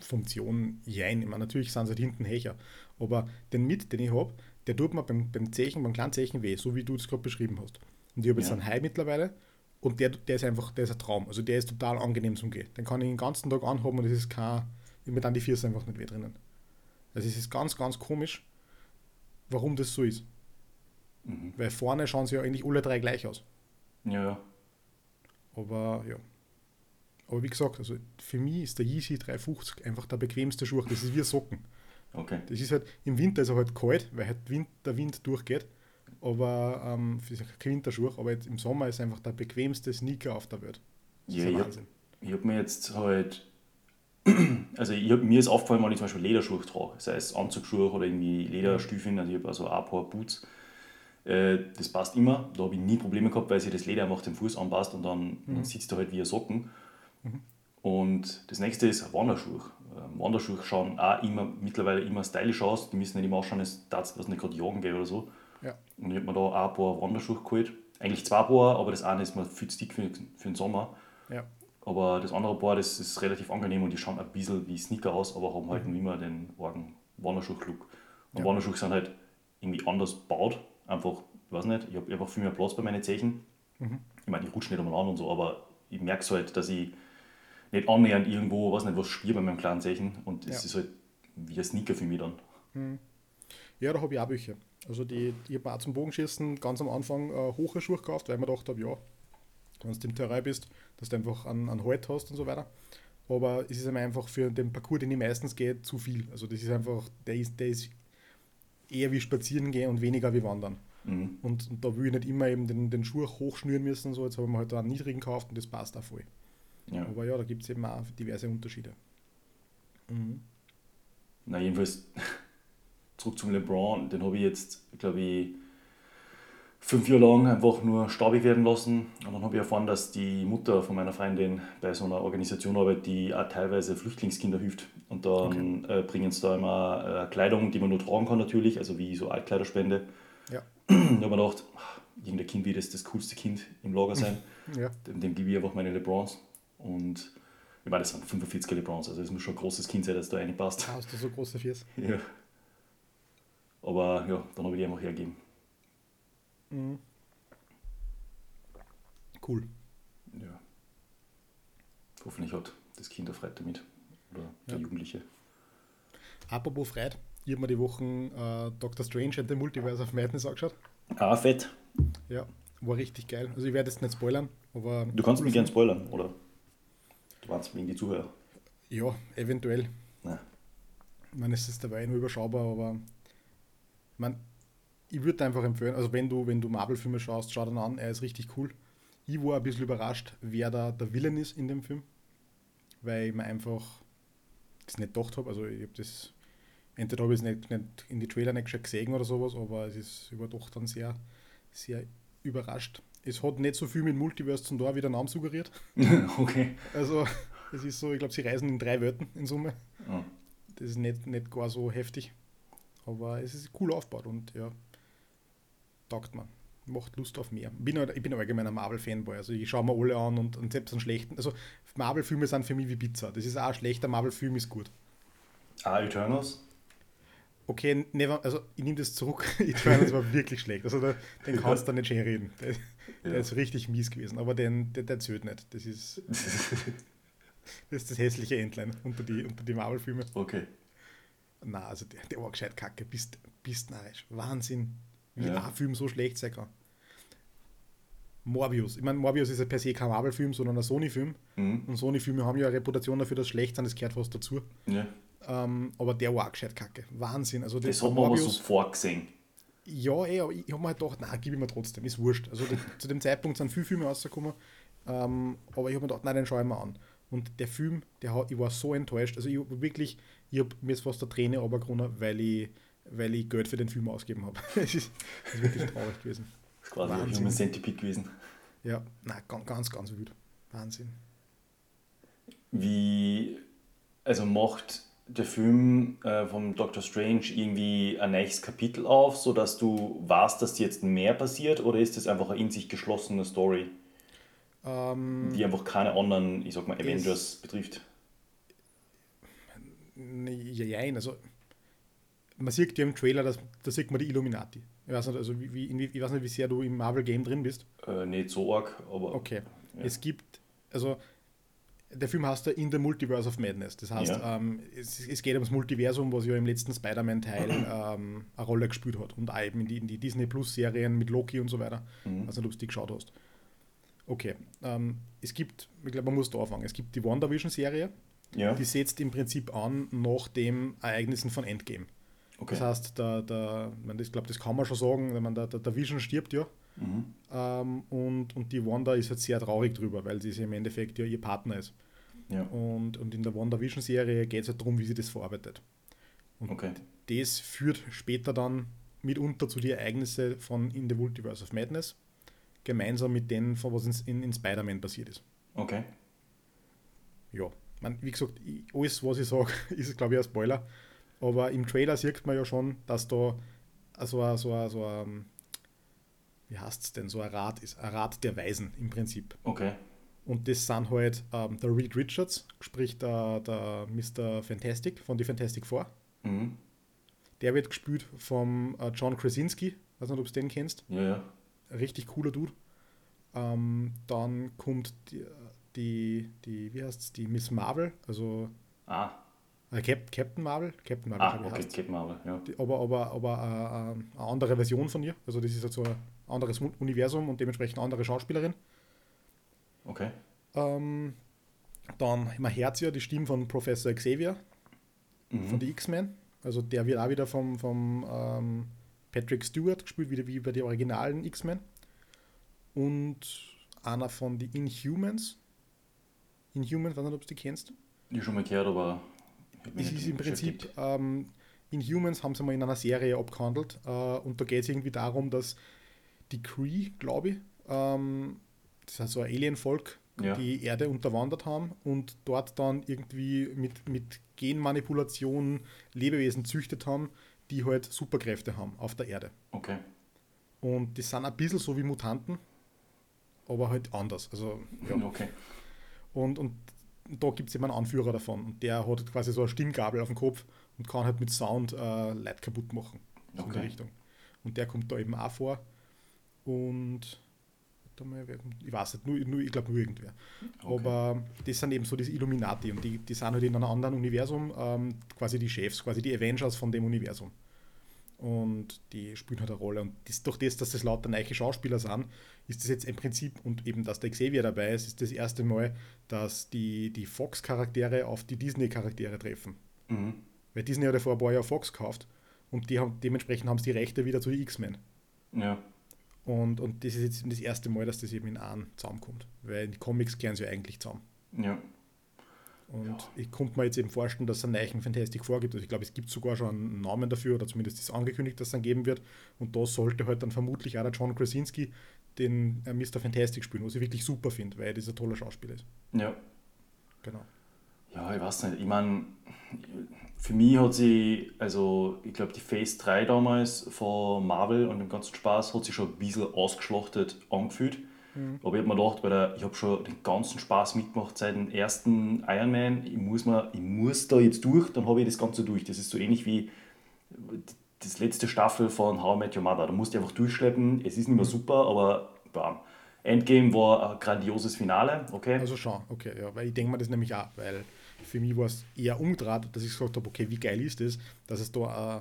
Funktion, jein. Ich meine, natürlich sind sie halt hinten Hecher. Aber den Mid, den ich habe, der tut mir beim, beim Zechen, beim kleinen Zechen weh, so wie du es gerade beschrieben hast. Und ich habe jetzt ja. einen High mittlerweile und der, der ist einfach, der ist ein Traum. Also der ist total angenehm zum Gehen. Den kann ich den ganzen Tag anhaben und es ist kein, mir dann die Füße einfach nicht weh drinnen. Also es ist ganz, ganz komisch, warum das so ist. Mhm. Weil vorne schauen sie ja eigentlich alle drei gleich aus. Ja. Aber ja. Aber wie gesagt, also für mich ist der Yeezy 350 einfach der bequemste Schuh. Das ist wie Socken. Okay. Das ist halt, im Winter ist er halt kalt, weil halt Wind, der Wind durchgeht. Aber ähm, kein Winterschuh, aber jetzt im Sommer ist einfach der bequemste Sneaker auf der Welt. Das ja, ich habe hab mir jetzt halt, also ich hab, mir ist aufgefallen, wenn ich zum Beispiel Lederschuhe trage, sei es Anzugsschuhe oder irgendwie Lederstiefeln, also ich habe also ein paar Boots. Äh, das passt immer, da habe ich nie Probleme gehabt, weil sich das Leder einfach dem Fuß anpasst und dann, mhm. dann sitzt er halt wie ein Socken. Mhm. Und das nächste ist Wanderschuhe. Ähm, Wanderschuhe schauen auch immer, mittlerweile immer stylisch aus. Die müssen nicht immer ausschauen, als dass das nicht gerade jagen geht oder so. Ja. Und ich habe mir da auch ein paar Wanderschuhe geholt. Eigentlich zwei Paar, aber das eine ist mir viel zu dick für, für den Sommer. Ja. Aber das andere Paar, das ist relativ angenehm und die schauen ein bisschen wie Sneaker aus, aber haben halt mhm. immer den argen Wanderschuh-Look. Und ja. Wanderschuhe sind halt irgendwie anders gebaut. Einfach, ich weiß nicht, ich habe einfach viel mehr Platz bei meinen Zechen. Mhm. Ich meine, ich rutsche nicht einmal an und so, aber ich merke halt, dass ich nicht annähernd irgendwo, weiß nicht, was spiele bei meinem kleinen Zeichen und es ja. ist halt wie ein Sneaker für mich dann. Hm. Ja, da habe ich auch welche. Also die, ich habe auch zum Bogenschießen ganz am Anfang äh, hohe Schuhe gekauft, weil ich mir gedacht habe, ja, wenn du im Terrain bist, dass du einfach einen, einen Halt hast und so weiter. Aber es ist einfach für den Parcours, den ich meistens gehe, zu viel. Also das ist einfach, der ist, der ist eher wie spazieren gehen und weniger wie wandern. Mhm. Und, und, da will ich nicht immer eben den, den Schuh hochschnüren müssen. So. Jetzt habe ich mir halt einen niedrigen gekauft und das passt auch voll. Ja. Aber ja, da gibt es eben auch diverse Unterschiede. Mhm. Na, jedenfalls zurück zum LeBron, den habe ich jetzt, glaube ich, fünf Jahre lang einfach nur staubig werden lassen. Und dann habe ich erfahren, dass die Mutter von meiner Freundin bei so einer Organisation arbeitet, die auch teilweise Flüchtlingskinder hilft. Und dann okay. äh, bringen sie da immer äh, Kleidung, die man nur tragen kann natürlich, also wie so Altkleiderspende. Ja. da habe ich mir gedacht, ach, irgendein Kind wird das, das coolste Kind im Lager sein. ja. Dem, dem gebe ich einfach meine LeBrons. Und ich meine, das sind 45 LeBrons, also es muss schon ein großes Kind sein, das da reinpasst. Hast du so große Fiers? Ja. Aber ja, dann habe ich die einfach hergegeben. Mhm. Cool. Ja. Hoffentlich hat das Kind auch Freude damit. Oder der Ja. Jugendliche. Apropos Freude, ich habe mir die Wochen äh, Doctor Strange and the Multiverse of Madness angeschaut. Ah, fett. Ja, war richtig geil. Also ich werde jetzt nicht spoilern, aber Du kannst mich gerne spoilern, oder? Du warst wegen die Zuhörer. ja, eventuell. Nein. Ich meine, es ist dabei nur überschaubar, aber meine, ich würde einfach empfehlen, also wenn du, wenn du Marvel-Filme schaust, schau dann an, er ist richtig cool. Ich war ein bisschen überrascht, wer da der Villain ist in dem Film, weil ich mir einfach das nicht gedacht habe. Also ich habe das, entweder habe ich es nicht, nicht in die Trailer nicht gesehen oder sowas, aber es ist über doch dann sehr, sehr überrascht. Es hat nicht so viel mit Multiverse zum Tor, wie der Name suggeriert. okay. Also es ist so, ich glaube, sie reisen in drei Welten in Summe. Ja. Das ist nicht, nicht gar so heftig. Aber es ist cool aufgebaut und ja, taugt man. Macht Lust auf mehr. Bin, halt- ich bin allgemein ein Marvel-Fanboy. Also ich schaue mir alle an und, und selbst einen schlechten. Also Marvel-Filme sind für mich wie Pizza. Das ist auch ein schlechter Marvel-Film, ist gut. Ah, Eternals? Okay, never, also ich nehme das zurück. Eternals war wirklich schlecht. Also da, den kannst du nicht schön reden. Der, der Ja. ist richtig mies gewesen. Aber den, der, der zählt nicht. Das ist, das ist das hässliche Endline unter die, unter die Marvel-Filme. okay. Na, also der, der war gescheit kacke. Bist, bist narrisch. Wahnsinn, wie Ja. ein Film so schlecht sein kann. Morbius. Ich meine, Morbius ist ja per se kein Marvel-Film, sondern ein Sony-Film. Mhm. Und Sony-Filme haben ja eine Reputation dafür, dass schlecht sind, das gehört fast dazu. Ja. Ähm, aber der war auch gescheit kacke. Wahnsinn. Also Das hat man aber so vorgesehen. ja, ey, aber ich habe mir halt gedacht, nein, gib ich mir trotzdem, ist wurscht. Also die, zu dem Zeitpunkt sind viele Filme rausgekommen, ähm, aber ich habe mir gedacht, nein, den schaue ich mir an. Und der Film, der hat, ich war so enttäuscht. Also ich wirklich, ich habe mir jetzt fast der Träne runtergerunnen, weil ich, weil ich Geld für den Film ausgegeben habe. Es ist, ist wirklich traurig gewesen. Das ist quasi ein Wahnsinn. Human Centipede gewesen. Ja, nein, ganz, ganz, wild. Wahnsinn. Wie, also macht der Film äh, vom Doctor Strange irgendwie ein nächstes Kapitel auf, sodass du weißt, dass jetzt mehr passiert, oder ist das einfach eine in sich geschlossene Story, Ähm, die einfach keine anderen, ich sag mal, Avengers betrifft? nee, ja, jein, also man sieht ja im Trailer, dass, da sieht man die Illuminati. Ich weiß nicht, also wie, wie, ich weiß nicht, wie sehr du im Marvel-Game drin bist. Äh, nicht so arg, aber Okay. Ja. Es gibt, also der Film heißt ja In the Multiverse of Madness. Das heißt, Ja. ähm, es, es geht ums Multiversum, was ja im letzten Spider-Man-Teil ähm, eine Rolle gespielt hat. Und auch eben in die, in die Disney Plus-Serien mit Loki und so weiter. Mhm. Also, ob du die geschaut hast. Okay. Ähm, es gibt, ich glaube, man muss da anfangen. Es gibt die WandaVision-Serie, ja, die setzt im Prinzip an nach den Ereignissen von Endgame. Okay. Das heißt, der, der, ich meine, glaube, das kann man schon sagen, man der, der, Vision stirbt ja. Mhm. Ähm, und, und die Wanda ist jetzt sehr traurig drüber, weil sie im Endeffekt ja ihr Partner ist. Ja, Und, und in der WandaVision-Serie geht es halt darum, wie sie das verarbeitet. Und okay. das führt später dann mitunter zu den Ereignissen von In the Multiverse of Madness, gemeinsam mit denen, von was in, in, in Spider-Man passiert ist. Okay. Ja, man, wie gesagt, ich, alles, was ich sage, ist, glaube ich, ein Spoiler. Aber im Trailer sieht man ja schon, dass da so ein, so ein, so ein wie heißt es denn, so ein Rat ist, ein Rat der Weisen im Prinzip. Okay. Und das sind halt ähm, der Reed Richards, sprich der, der Mr. Fantastic von die Fantastic Four. Mhm. Der wird gespielt vom äh, John Krasinski, weiß nicht, ob du den kennst. Ja, ja. Richtig cooler Dude. Ähm, dann kommt die, die, die wie heißt's, die Miss Marvel, also Ah, Cap, Captain Marvel, Captain Marvel, ah okay, heißt's. Captain Marvel, ja. Die, aber aber, aber äh, äh, eine andere Version von ihr. Also das ist halt so ein anderes Universum und dementsprechend eine andere Schauspielerin. Okay. Ähm, dann man hört ja die Stimme von Professor Xavier Mhm. von den X-Men. Also der wird auch wieder vom, vom ähm, Patrick Stewart gespielt, wieder wie bei den originalen X-Men. Und einer von den Inhumans. Inhumans, weiß nicht, ob du die kennst. Ich schon mal gehört, aber. Es ist im Prinzip, ähm, Inhumans haben sie mal in einer Serie abgehandelt äh, und da geht es irgendwie darum, dass die Cree, glaube ich. Ähm, das heißt so ein Alienvolk, Ja. die Erde unterwandert haben und dort dann irgendwie mit, mit Genmanipulation Lebewesen züchtet haben, die halt Superkräfte haben auf der Erde. Okay. Und die sind ein bisschen so wie Mutanten, aber halt anders. Also, ja. Okay. Und, und da gibt es eben einen Anführer davon. Und der hat quasi so eine Stimmgabel auf dem Kopf und kann halt mit Sound äh, Leute kaputt machen. So in Okay. der Richtung. Und der kommt da eben auch vor. Und mal, kommt- ich weiß nicht, nur, nur, ich glaube nur irgendwer. Okay. Aber das sind eben so diese Illuminati und die, die sind halt in einem anderen Universum ähm, quasi die Chefs, quasi die Avengers von dem Universum. Und die spielen halt eine Rolle. Und das, durch das, dass das lauter neue Schauspieler sind, ist das jetzt im Prinzip, und eben, dass der Xavier dabei ist, ist das erste Mal, dass die, die Fox-Charaktere auf die Disney-Charaktere treffen. Mhm. Weil Disney hat ja vor ein paar Jahren Fox gekauft und die haben, dementsprechend haben sie die Rechte wieder zu X-Men. Ja. Und, und das ist jetzt das erste Mal, dass das eben in einem zusammenkommt. Weil die Comics kehren sie ja eigentlich zusammen. Ja. Und ich konnte mir jetzt eben vorstellen, dass es einen neuen Fantastic vorgibt. Also ich glaube, es gibt sogar schon einen Namen dafür, oder zumindest ist angekündigt, dass es dann geben wird. Und da sollte halt dann vermutlich auch der John Krasinski den äh, Mr. Fantastic spielen, was ich wirklich super finde, weil er dieser tolle Schauspieler ist. Ja. Genau. Ja, ich weiß nicht. Ich meine, für mich hat sie, also ich glaube, die Phase 3 damals von Marvel und dem ganzen Spaß hat sich schon ein bisschen ausgeschlachtet angefühlt. Aber ich habe mir gedacht, weil der, ich habe schon den ganzen Spaß mitgemacht seit dem ersten Iron Man. Ich muss, mir, ich muss da jetzt durch, dann habe ich das Ganze durch. Das ist so ähnlich wie das letzte Staffel von How I Met Your Mother. Da musst du einfach durchschleppen. Es ist nicht mehr super, aber bam. Endgame war ein grandioses Finale, okay? Also schon, okay, ja, weil ich denke mir das nämlich auch, weil für mich war es eher umgedreht, dass ich gesagt habe, okay, wie geil ist das, dass es da äh,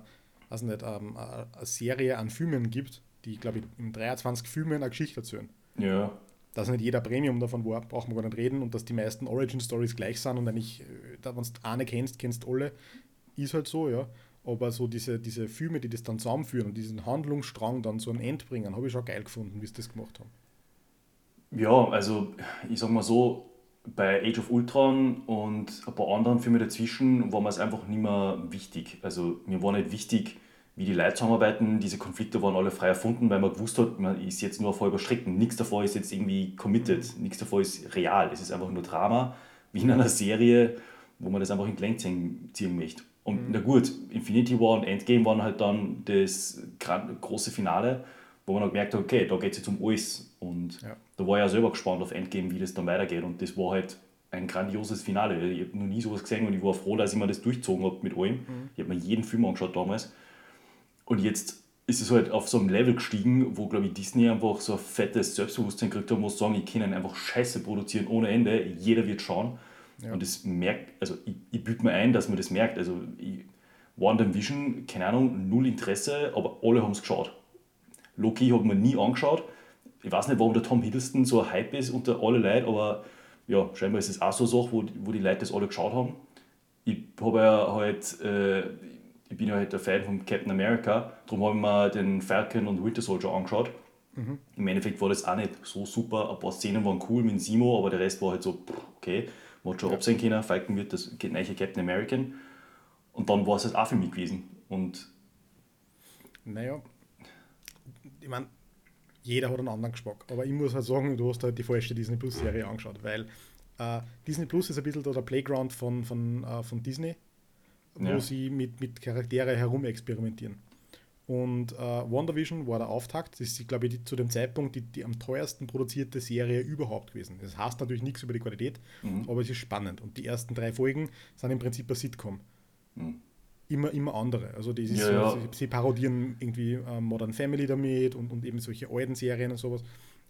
also nicht, ähm, eine eine Serie an Filmen gibt, die, glaube ich, in 23 Filmen eine Geschichte erzählen. Ja, dass nicht jeder Premium davon war, braucht man gar nicht reden und dass die meisten Origin-Stories gleich sind und eigentlich, da, wenn du eine kennst, kennst alle, ist halt so, ja. Aber so diese, diese Filme, die das dann zusammenführen und diesen Handlungsstrang dann zu einem End bringen, habe ich schon geil gefunden, wie sie das gemacht haben. Ja, also ich sag mal so, bei Age of Ultron und ein paar anderen Filmen dazwischen war mir es einfach nicht mehr wichtig. Also mir war nicht wichtig, wie die Leute zusammenarbeiten. Diese Konflikte waren alle frei erfunden, weil man gewusst hat, man ist jetzt nur voll überschrecken. Nichts davon ist jetzt irgendwie committed, nichts davon ist real. Es ist einfach nur Drama, wie in einer Serie, wo man das einfach in Glenn ziehen, möchte. Und na gut, Infinity War und Endgame waren halt dann das große Finale, wo man dann gemerkt hat, okay, da geht es jetzt um alles. Und Ja. da war ich ja selber gespannt auf Endgame, wie das dann weitergeht. Und das war halt ein grandioses Finale. Ich habe noch nie sowas gesehen und ich war froh, dass ich mir das durchgezogen habe mit allem. Ich habe mir jeden Film angeschaut damals. Und jetzt ist es halt auf so einem Level gestiegen, wo, glaube ich, Disney einfach so ein fettes Selbstbewusstsein gekriegt hat, muss sagen, ich kann einfach Scheiße produzieren ohne Ende. Jeder wird schauen. Ja. Und das merkt, also ich, ich büte mir ein, dass man das merkt. Also ich, WandaVision, keine Ahnung, null Interesse, aber alle haben es geschaut. Loki hat man nie angeschaut. Ich weiß nicht, warum der Tom Hiddleston so ein Hype ist unter alle Leute, aber ja, scheinbar ist es auch so eine Sache, wo, wo die Leute das alle geschaut haben. Ich habe ja halt, äh, ich bin ja halt der Fan von Captain America, darum habe ich mir den Falcon und Winter Soldier angeschaut. Im Endeffekt war das auch nicht so super. Ein paar Szenen waren cool mit Simo, aber der Rest war halt so, okay, man hat schon absehen können, Falcon wird das neue Captain American. Und dann war es halt auch für mich gewesen. Und Naja, ich meine, jeder hat einen anderen Geschmack. Aber ich muss halt sagen, du hast halt die falsche Disney Plus Serie angeschaut, weil äh, Disney Plus ist ein bisschen der Playground von, von, äh, von Disney, wo Ja. sie mit, mit Charaktere herumexperimentieren. Und äh, WandaVision war der Auftakt. Das ist, glaube ich, die, zu dem Zeitpunkt die, die am teuersten produzierte Serie überhaupt gewesen. Das heißt natürlich nichts über die Qualität, aber es ist spannend. Und die ersten drei Folgen sind im Prinzip ein Sitcom. Immer, immer andere. Also das ist Ja, so, ja. Sie, sie parodieren irgendwie äh, Modern Family damit und, und eben solche alten Serien und sowas.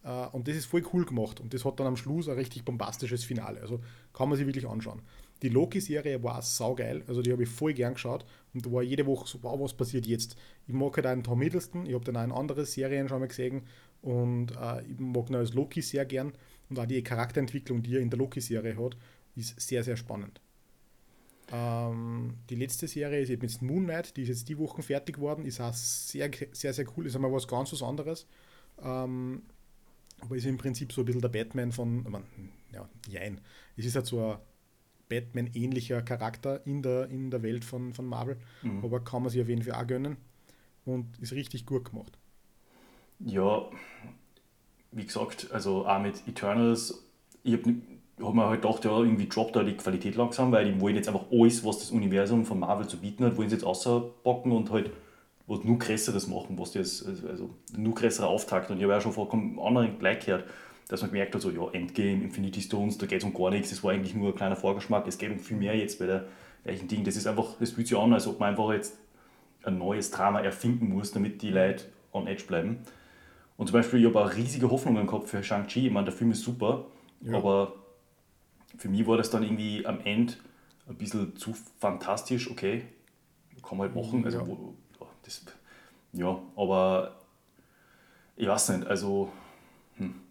Äh, und das ist voll cool gemacht. Und das hat dann am Schluss ein richtig bombastisches Finale. Also kann man sich wirklich anschauen. Die Loki-Serie war saugeil. Also die habe ich voll gern geschaut. Und da war jede Woche so, wow, was passiert jetzt? Ich mag halt einen Tom Hiddleston. Ich habe dann auch in andere Serien schon mal gesehen. Und äh, ich mag ihn als Loki sehr gern. Und auch die Charakterentwicklung, die er in der Loki-Serie hat, ist sehr, sehr spannend. Ähm, die letzte Serie ist eben jetzt Moon Knight, die ist jetzt die Woche fertig geworden, ist auch sehr, sehr, sehr cool, ist einmal was ganz was anderes. Ähm, aber ist im Prinzip so ein bisschen der Batman von, ich mein, ja, jein. Es ist halt so ein Batman-ähnlicher Charakter in der, in der Welt von, von Marvel, aber kann man sich auf jeden Fall auch gönnen und ist richtig gut gemacht. Ja, wie gesagt, also auch mit Eternals, ich habe hab mir halt gedacht, ja, irgendwie droppt da die Qualität langsam, weil die wollen jetzt einfach alles, was das Universum von Marvel zu bieten hat, wollen sie jetzt außerbocken und halt was nur größeres machen, was das, also, nur größerer Auftakt. Und ich habe ja schon vollkommen anderen gleich gehört, dass man gemerkt hat, so, ja, Endgame, Infinity Stones, da geht es um gar nichts, das war eigentlich nur ein kleiner Vorgeschmack, es geht um viel mehr jetzt bei der gleichen Ding. Das ist einfach, das fühlt sich an, als ob man einfach jetzt ein neues Drama erfinden muss, damit die Leute on edge bleiben. Und zum Beispiel, ich habe auch riesige Hoffnungen gehabt für Shang-Chi. Ich meine, der Film ist super, ja. aber für mich war das dann irgendwie am Ende ein bisschen zu fantastisch. Okay, kann man halt machen. Also, ja. Wo, das, ja, aber ich weiß nicht, also. Hm.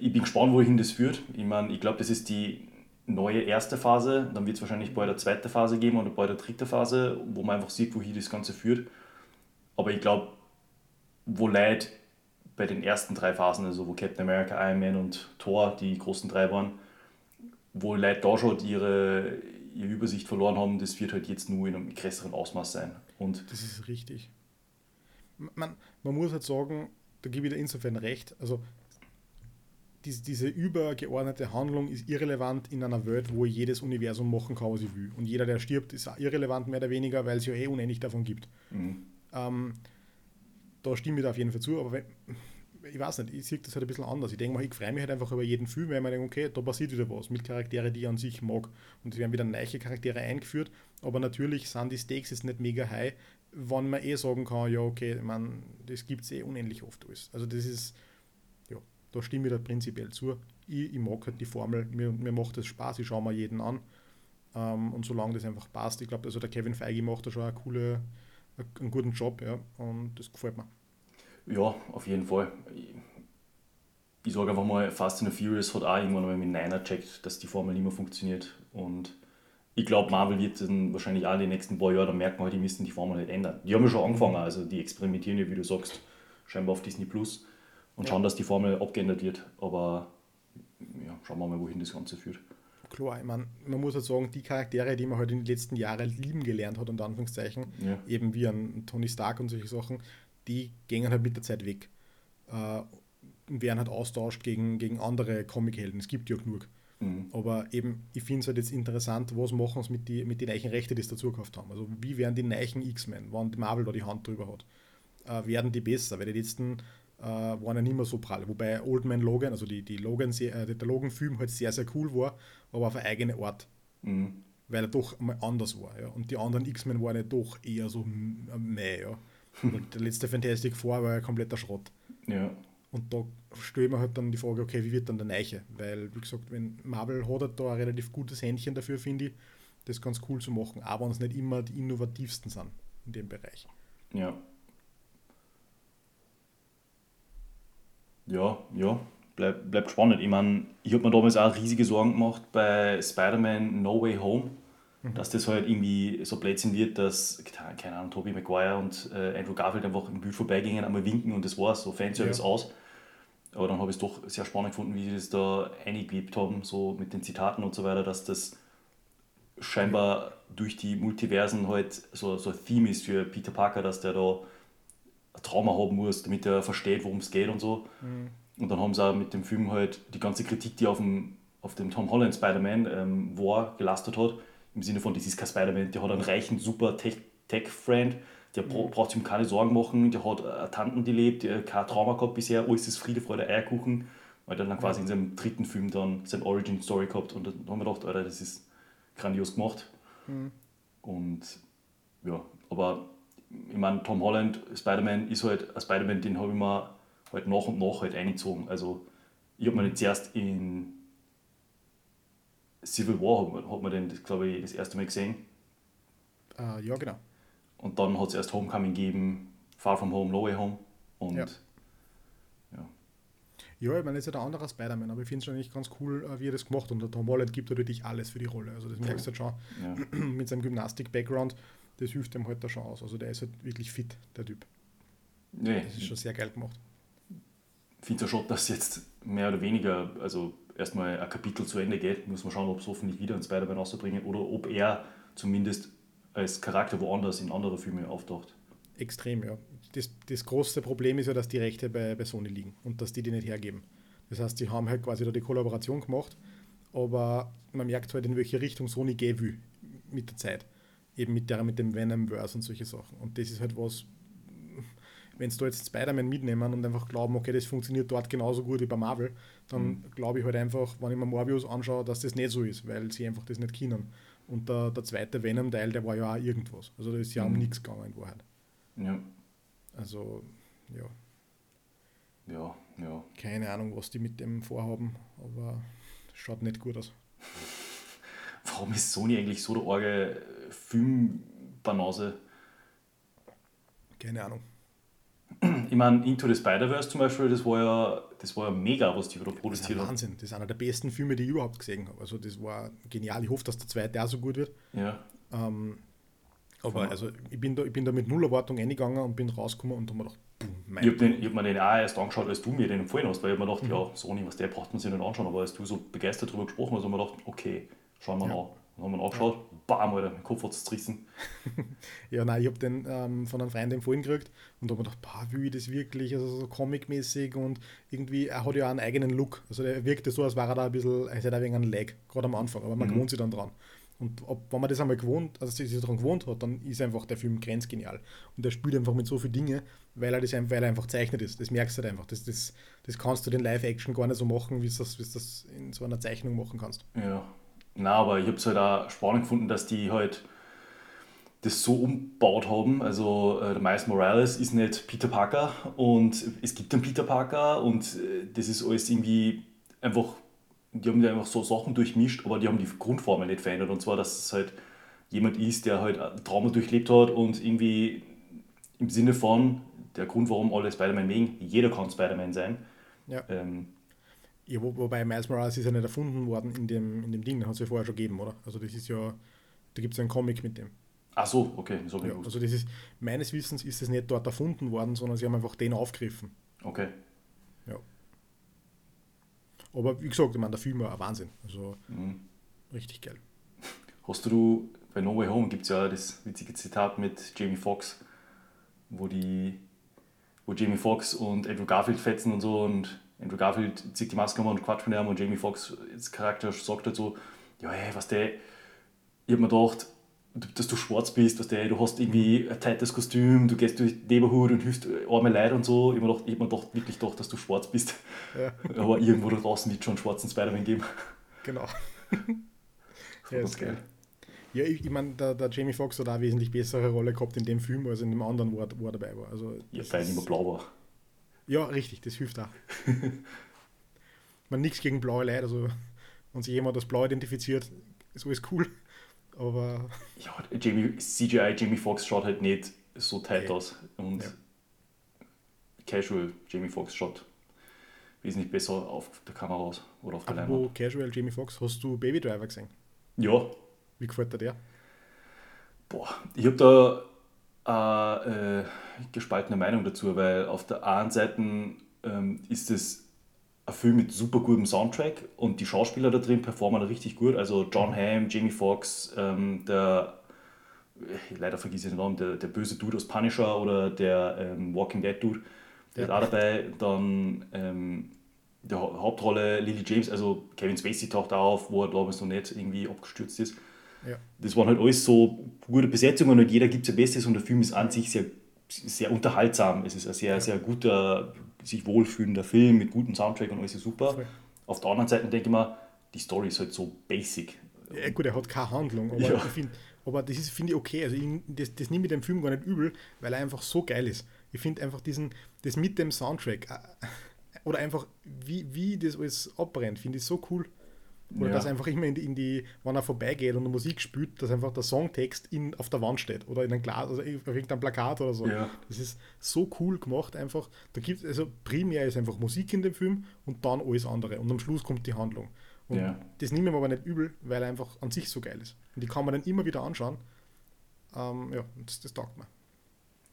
Ich bin gespannt, wohin das führt. Ich meine, ich glaube, das ist die neue erste Phase, dann wird es wahrscheinlich bald eine zweite Phase geben oder bald eine dritte Phase, wo man einfach sieht, wohin das Ganze führt. Aber ich glaube, wo Leute bei den ersten drei Phasen, also wo Captain America, Iron Man und Thor die großen drei waren, wo Leute da schon ihre, ihre Übersicht verloren haben, das wird halt jetzt nur in einem größeren Ausmaß sein. Und das ist richtig. Man, man muss halt sagen, da gebe ich dir insofern recht, also diese, diese übergeordnete Handlung ist irrelevant in einer Welt, wo jedes Universum machen kann, was ich will. Und jeder, der stirbt, ist irrelevant mehr oder weniger, weil es ja eh unendlich davon gibt. Mhm. Ähm, da stimme ich da auf jeden Fall zu, aber wenn, ich weiß nicht, ich sehe das halt ein bisschen anders. Ich denke mal, ich freue mich halt einfach über jeden Film, weil man denkt, okay, da passiert wieder was mit Charakteren, die ich an sich mag. Und es werden wieder neue Charaktere eingeführt, aber natürlich sind die Stakes jetzt nicht mega high, wann man eh sagen kann, ja, okay, man, das gibt es eh unendlich oft alles. Also das ist, da stimme ich da prinzipiell zu. Ich, ich mag halt die Formel, mir, mir macht das Spaß, ich schaue mir jeden an. Ähm, und solange das einfach passt, ich glaube, also der Kevin Feige macht da schon eine coole, einen guten Job, ja, und das gefällt mir. Ja, auf jeden Fall. Ich, ich sage einfach mal, Fast and Furious hat auch irgendwann mal mit Niner checkt, dass die Formel nicht mehr funktioniert. Und ich glaube, Marvel wird dann wahrscheinlich auch in den nächsten paar Jahren, da merken wir halt, die müssen die Formel nicht ändern. Die haben ja schon angefangen, also die experimentieren ja, wie du sagst, scheinbar auf Disney Plus und ja. schauen, dass die Formel abgeändert wird. Aber ja, schauen wir mal, wohin das Ganze führt. Klar, ich meine, man muss halt sagen, die Charaktere, die man halt in den letzten Jahren lieben gelernt hat, unter Anführungszeichen, ja. eben wie ein Tony Stark und solche Sachen, die gehen halt mit der Zeit weg. Äh, und werden halt austauscht gegen, gegen andere Comichelden. Es gibt ja genug. Mhm. Aber eben, ich finde es halt jetzt interessant, was machen sie mit, die, mit den neuen Rechten, die sie dazu gekauft haben. Also wie werden die neuen X-Men, wann Marvel da die Hand drüber hat, äh, werden die besser? Weil die letzten äh, waren ja nicht mehr so prall. Wobei Old Man Logan, also die, die Logan, äh, der Logan-Film halt sehr, sehr cool war, aber auf eine eigene Art. Mhm. Weil er doch mal anders war. Ja. Und die anderen X-Men waren ja doch eher so meh. Ja. der letzte Fantastic Four war ja kompletter Schrott. Ja. Und da stelle ich halt dann die Frage, okay, wie wird dann der Neiche? Weil, wie gesagt, wenn Marvel hat halt da ein relativ gutes Händchen dafür, finde ich, das ganz cool zu machen, aber uns nicht immer die innovativsten sind in dem Bereich. Ja, Ja, ja, bleib, bleibt spannend. Ich meine, ich habe mir damals auch riesige Sorgen gemacht bei Spider-Man No Way Home, mhm. dass das halt irgendwie so Blödsinn wird, dass, keine Ahnung, Tobey Maguire und äh, Andrew Garfield einfach im Bild vorbeigingen, einmal winken und das war's, so Fanservice ja. aus. Aber dann habe ich es doch sehr spannend gefunden, wie sie das da eingeklebt haben, so mit den Zitaten und so weiter, dass das scheinbar durch die Multiversen halt so, so ein Theme ist für Peter Parker, dass der da ein Trauma haben muss, damit er versteht, worum es geht und so. Mhm. Und dann haben sie auch mit dem Film halt die ganze Kritik, die auf dem, auf dem Tom Holland Spider-Man ähm, war, gelastet hat, im Sinne von, das ist kein Spider-Man, der hat einen reichen, super Tech-Friend, der mhm. braucht sich um keine Sorgen machen, der hat eine Tanten, die lebt, der kein Trauma gehabt bisher, alles ist Friede, Freude, Eierkuchen, weil der dann quasi in seinem dritten Film dann seine Origin-Story gehabt und dann haben wir gedacht, Alter, das ist grandios gemacht. Mhm. Und ja, aber ich meine, Tom Holland, Spider-Man ist halt ein Spider-Man, den habe ich mir halt nach und nach halt eingezogen. Also ich habe mir nicht zuerst in Civil War hat, hat man den, glaube ich, das erste Mal gesehen. Uh, ja, genau. Und dann hat es erst Homecoming gegeben, Far From Home, No Way Home. Und ja. ja. Ich meine, das ist ja der andere Spider-Man, aber ich finde es schon eigentlich ganz cool, äh, wie er das gemacht hat. Und der Tom Holland gibt natürlich alles für die Rolle. Also das merkst du halt schon ja. mit seinem Gymnastik-Background das hilft ihm halt da schon aus. Also der ist halt wirklich fit, der Typ. Nee. Das ist schon sehr geil gemacht. Ich finde ja schon, dass jetzt mehr oder weniger, also erstmal ein Kapitel zu Ende geht, muss man schauen, ob es hoffentlich wieder ein Spider-Man rausbringen oder ob er zumindest als Charakter woanders in andere Filme auftaucht. Extrem, ja. Das, das große Problem ist ja, dass die Rechte bei, bei Sony liegen und dass die die nicht hergeben. Das heißt, die haben halt quasi da die Kollaboration gemacht, aber man merkt halt, in welche Richtung Sony gehen will mit der Zeit. Eben mit der mit dem Venomverse und solche Sachen. Und das ist halt was, wenn sie da jetzt Spider-Man mitnehmen und einfach glauben, okay, das funktioniert dort genauso gut wie bei Marvel, dann mhm. glaube ich halt einfach, wenn ich mir Morbius anschaue, dass das nicht so ist, weil sie einfach das nicht kennen. Und der, der zweite Venom-Teil, der war ja auch irgendwas. Also da ist ja mhm. um nichts gegangen in Wahrheit. Ja. Also, ja. Ja, ja. Keine Ahnung, was die mit dem vorhaben, aber schaut nicht gut aus. Warum ist Sony eigentlich so der arge Filmbanause? Keine Ahnung. Ich meine, Into the Spider-Verse zum Beispiel, das war ja, das war ja mega, was die da produziert haben. Wahnsinn, das ist einer der besten Filme, die ich überhaupt gesehen habe. Also das war genial. Ich hoffe, dass der zweite auch so gut wird. Ja. Ähm, aber also ich bin, da, ich bin da mit null Erwartung reingegangen und bin rausgekommen und habe mir gedacht, boom, Ich habe hab mir den auch erst angeschaut, als du mir den empfohlen hast, weil ich mir gedacht, mhm. ja, Sony, was der braucht man sich nicht anschauen, aber als du so begeistert darüber gesprochen hast, habe ich mir gedacht, okay, schauen wir ja. an. Dann haben wir ihn angeschaut, ja. bam, Alter, mein Kopf hat zerrissen. ja, nein, ich habe den ähm, von einem Freund empfohlen gekriegt und habe mir gedacht, boah, wie das wirklich, also so comic-mäßig und irgendwie, er hat ja auch einen eigenen Look. Also der wirkte so, als wäre er da ein bisschen, als hätte er wegen einem Lag, gerade am Anfang, aber man mhm. gewohnt sich dann dran. Und ob, wenn man das einmal gewohnt, also sich daran gewohnt hat, dann ist einfach der Film grenzgenial. Und er spielt einfach mit so vielen Dingen, weil er, das, weil er einfach zeichnet ist. Das merkst du halt einfach. Das, das, das kannst du den Live-Action gar nicht so machen, wie du das, das in so einer Zeichnung machen kannst. Ja. Na, aber ich habe es halt auch spannend gefunden, dass die halt das so umgebaut haben. Also äh, der Miles Morales ist nicht Peter Parker und es gibt einen Peter Parker und äh, das ist alles irgendwie einfach die haben ja einfach so Sachen durchmischt, aber die haben die Grundformel nicht verändert. Und zwar, dass es halt jemand ist, der halt Trauma durchlebt hat und irgendwie im Sinne von, der Grund, warum alle Spider-Man mögen, jeder kann Spider-Man sein. Ja. Ähm, ja, wo, wobei Miles Morales ist ja nicht erfunden worden in dem, in dem Ding, den hat es ja vorher schon gegeben, oder? Also das ist ja, da gibt es ja einen Comic mit dem. Ach so, okay, so ja, Also das ist, meines Wissens ist es nicht dort erfunden worden, sondern sie haben einfach den aufgegriffen. Okay. Ja. Aber wie gesagt, ich meine, der Film war ein Wahnsinn. Also mhm. richtig geil. Hast du, bei No Way Home gibt es ja das witzige Zitat mit Jamie Foxx, wo die wo Jamie Foxx und Andrew Garfield fetzen und so und Andrew Garfield zieht die Maske um und quatscht mit ihm und Jamie Foxx als Charakter sagt halt so, ja, hey, was der, ich hab mir gedacht, dass du schwarz bist, was der, du hast irgendwie ein tightes Kostüm, du gehst durch die Neighborhood und hilfst arme Leute und so. Ich habe mir, gedacht, hab mir gedacht, wirklich gedacht, dass du schwarz bist. Ja. Aber irgendwo da draußen wird schon einen schwarzen Spider-Man geben. Genau. ja, ist geil. Ja, ich, ich meine, der, der, Jamie Foxx hat auch eine wesentlich bessere Rolle gehabt in dem Film, als in dem anderen, wo er, wo er dabei war. Also, ja, weil er immer blau war. Ja, richtig, das hilft auch. man nichts gegen blaue Leute, also wenn sich jemand als blau identifiziert, ist alles cool. Aber. Ja, Jamie, CGI Jamie Foxx schaut halt nicht so tight okay. aus. Und ja. Casual Jamie Foxx schaut wesentlich besser auf der Kamera aus oder auf der Leinwand. Casual Jamie Foxx, hast du Baby Driver gesehen? Ja. Wie gefällt dir der? Boah, ich habe da äh, gespaltene Meinung dazu, weil auf der einen Seite ähm, ist es ein Film mit super gutem Soundtrack und die Schauspieler da drin performen richtig gut. Also John Hamm, Jamie Foxx, ähm, der, leider vergesse ich den Namen, der, der böse Dude aus Punisher oder der ähm, Walking Dead Dude, der ja. ist auch dabei. Dann ähm, der Hauptrolle Lily James, also Kevin Spacey taucht auf, wo er damals noch nicht irgendwie abgestürzt ist. Ja. Das waren halt alles so gute Besetzungen und jeder gibt sein Bestes und der Film ist an sich sehr, sehr unterhaltsam. Es ist ein sehr, sehr guter sich wohlfühlender Film mit gutem Soundtrack und alles ist super. Voll. Auf der anderen Seite denke ich mir, die Story ist halt so basic. Ja, gut, er hat keine Handlung, aber, ja. find, aber das finde ich okay. Also ich, das, das nehme ich dem Film gar nicht übel, weil er einfach so geil ist. Ich finde einfach diesen, das mit dem Soundtrack äh, oder einfach wie, wie das alles abbrennt, finde ich so cool. Oder ja. dass einfach immer in die, in die, wenn er vorbeigeht und Musik spielt, dass einfach der Songtext in, auf der Wand steht oder in einem Glas, also auf irgendeinem Plakat oder so. Ja. Das ist so cool gemacht einfach. Da gibt also primär ist einfach Musik in dem Film und dann alles andere. Und am Schluss kommt die Handlung. Und ja. das nehme ich mir aber nicht übel, weil er einfach an sich so geil ist. Und die kann man dann immer wieder anschauen. Ähm, ja, das, das taugt mir.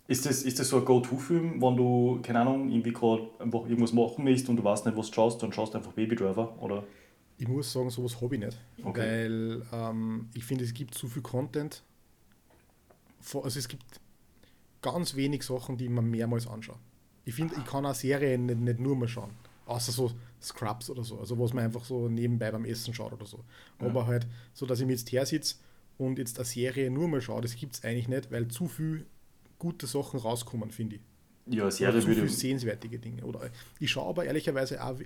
Ist das, ist das so ein Go-To-Film, wenn du, keine Ahnung, irgendwie gerade einfach irgendwas machen willst und du weißt nicht, was du schaust, dann schaust du einfach Baby Driver, oder? Ich muss sagen, sowas habe ich nicht. Okay. Weil ähm, ich finde, es gibt zu viel Content. Also es gibt ganz wenig Sachen, die man mehrmals anschaue. Ich finde, ich kann eine Serie nicht, nicht nur mal schauen. Außer so Scrubs oder so. Also was man einfach so nebenbei beim Essen schaut oder so. Ja. Aber halt, so dass ich mir jetzt her sitze und jetzt eine Serie nur mal schaue, das gibt es eigentlich nicht, weil zu viel gute Sachen rauskommen, finde ich. Ja, Oder Serie zu würde viel sehenswertige Dinge. Oder ich schaue aber ehrlicherweise auch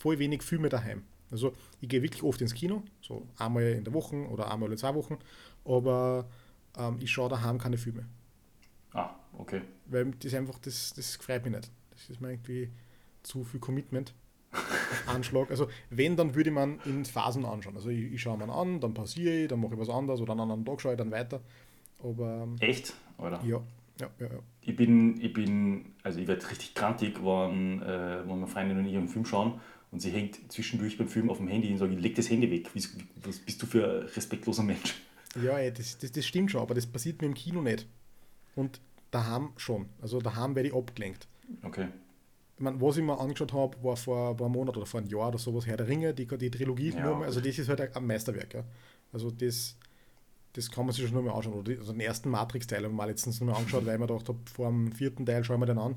voll wenig Filme daheim. Also ich gehe wirklich oft ins Kino, so einmal in der Woche oder einmal in zwei Wochen, aber ähm, ich schaue daheim keine Filme. Ah, okay. Weil das einfach, das, das freut mich nicht. Das ist mir irgendwie zu viel Commitment. Anschlag. Also wenn, dann würde man in Phasen anschauen. Also ich, ich schaue mir an, dann pausiere ich, dann mache ich was anderes oder an einem anderen Tag schaue ich dann weiter. Aber ähm, Echt? Alter. ja, ja, ja, ja. Ich bin, ich bin, also ich werde richtig krantig, wenn, äh, wenn meine Freundin und ich einen Film schauen und sie hängt zwischendurch beim Film auf dem Handy und sagt, leg das Handy weg. Was bist du für ein respektloser Mensch? Ja, ey, das, das, das stimmt schon, aber das passiert mir im Kino nicht. Und daheim schon. Also daheim werde ich abgelenkt. Okay. Ich meine, was ich mir angeschaut habe, war vor, vor einem Monat oder vor einem Jahr oder sowas, Herr der Ringe, die, die Trilogie. Ja, nur mal, also das ist halt ein Meisterwerk. Ja. Also das, das kann man sich schon nur mal anschauen. Oder die, also den ersten Matrix-Teil habe ich mir letztens nur mal angeschaut, weil ich mir gedacht habe, vor dem vierten Teil schauen wir den an.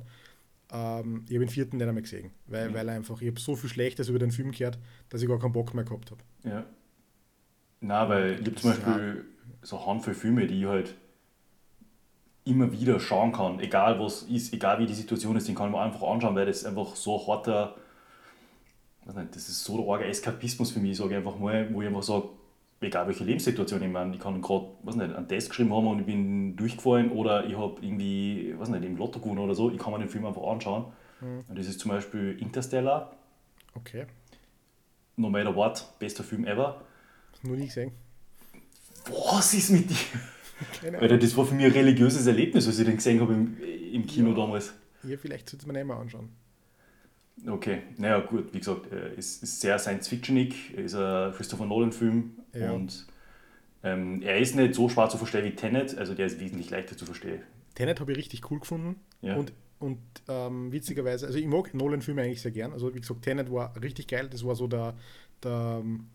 Ähm, ich habe den vierten nicht einmal gesehen, weil, Mhm. weil einfach, ich habe so viel Schlechtes über den Film gehört, dass ich gar keinen Bock mehr gehabt habe. Ja. Na, weil ich habe zum Beispiel so eine Handvoll Filme, die ich halt immer wieder schauen kann, egal was ist, egal wie die Situation ist, den kann ich mir einfach anschauen, weil das einfach so ein harter, nicht, das ist so der arge Eskapismus für mich, sage ich einfach mal, wo ich einfach sage, egal welche Lebenssituation ich meine, ich kann gerade, weiß nicht, einen Test geschrieben haben und ich bin durchgefallen oder ich habe irgendwie, weiß nicht, im Lotto gewonnen oder so, ich kann mir den Film einfach anschauen. Und das ist zum Beispiel Interstellar, Okay, No Matter What, bester Film ever. nur nie gesehen. Was ist mit dir? Keine Alter, das war für mich ein religiöses Erlebnis, als ich den gesehen habe im, im Kino Ja. damals. Ja, vielleicht sollte man nicht mal anschauen. Okay, naja, gut, wie gesagt, äh, es ist sehr Science-Fictionig, ist ein Christopher Nolan-Film Ja. und ähm, er ist nicht so schwer zu verstehen wie Tenet, also der ist wesentlich leichter zu verstehen. Tenet habe ich richtig cool gefunden. Ja. Und, und ähm, witzigerweise, also ich mag Nolan-Filme eigentlich sehr gern. Also wie gesagt, Tenet war richtig geil. Das war so der, der, ähm,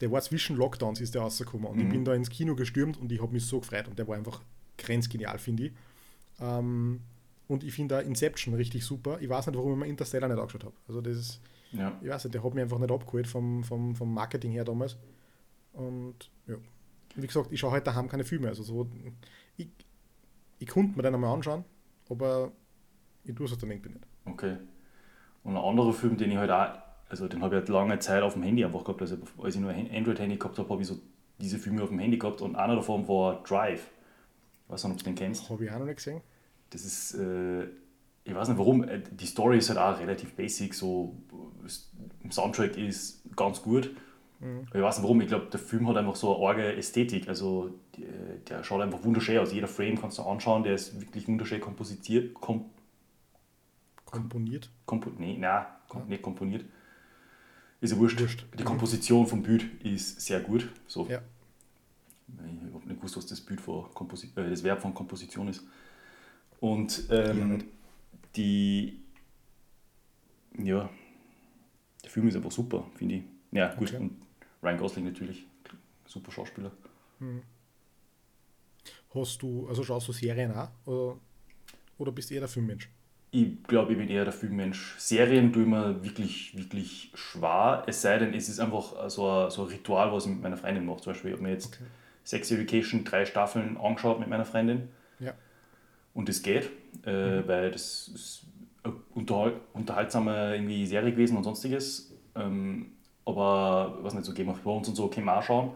der war zwischen Lockdowns ist der rausgekommen. Und ich Mhm. bin da ins Kino gestürmt und ich habe mich so gefreut. Und der war einfach grenzgenial, finde ich. Ähm, und ich finde da Inception richtig super. Ich weiß nicht, warum ich mir Interstellar nicht angeschaut habe. Also das ist, Ja. ich weiß nicht, der hat mich einfach nicht abgeholt vom, vom, vom Marketing her damals. Und ja, wie gesagt, ich schaue heute daheim keine Filme. Also so, ich, ich konnte mir den einmal anschauen, aber ich tue es dann irgendwie nicht. Okay. Und ein anderer Film, den ich halt auch, also den habe ich halt lange Zeit auf dem Handy einfach gehabt, also als ich nur ein Android-Handy gehabt habe, habe ich so diese Filme auf dem Handy gehabt und einer davon war Drive. Ich weiß nicht, ob du den kennst. Habe ich auch noch nicht gesehen. Das ist, äh, ich weiß nicht warum, äh, die Story ist halt auch relativ basic, so Soundtrack ist ganz gut. Mhm. Ich weiß nicht warum, ich glaube, der Film hat einfach so eine arge Ästhetik, also die, der schaut einfach wunderschön aus. Jeder Frame kannst du anschauen, der ist wirklich wunderschön komposiert, kom, Komponiert. kompo, nee, nein, kom, nicht komponiert. Ist ja wurscht. Wurscht. Die Komposition vom Bild ist sehr gut. So. Ja. Ich habe nicht gewusst, was das Bild von Komposi äh, das Verb von Komposition ist. Und Ja, ähm, nicht. die ja, der Film ist einfach super, finde ich. Ja, gut. Okay. Und Ryan Gosling natürlich, super Schauspieler. Hast du, also schaust du Serien auch? Oder, oder bist du eher der Filmmensch? Ich glaube, ich bin eher der Filmmensch. Serien tue ich mir wirklich, wirklich schwer. Es sei denn, es ist einfach so ein, so ein Ritual, was ich mit meiner Freundin mache. Zum Beispiel, ich habe mir jetzt Okay. Sex Education drei Staffeln angeschaut mit meiner Freundin. Ja. Und das geht, äh, weil das ist eine unterhal unterhaltsame irgendwie Serie gewesen und sonstiges. Ähm, aber, was nicht, so Game of Thrones und so können wir auch schauen.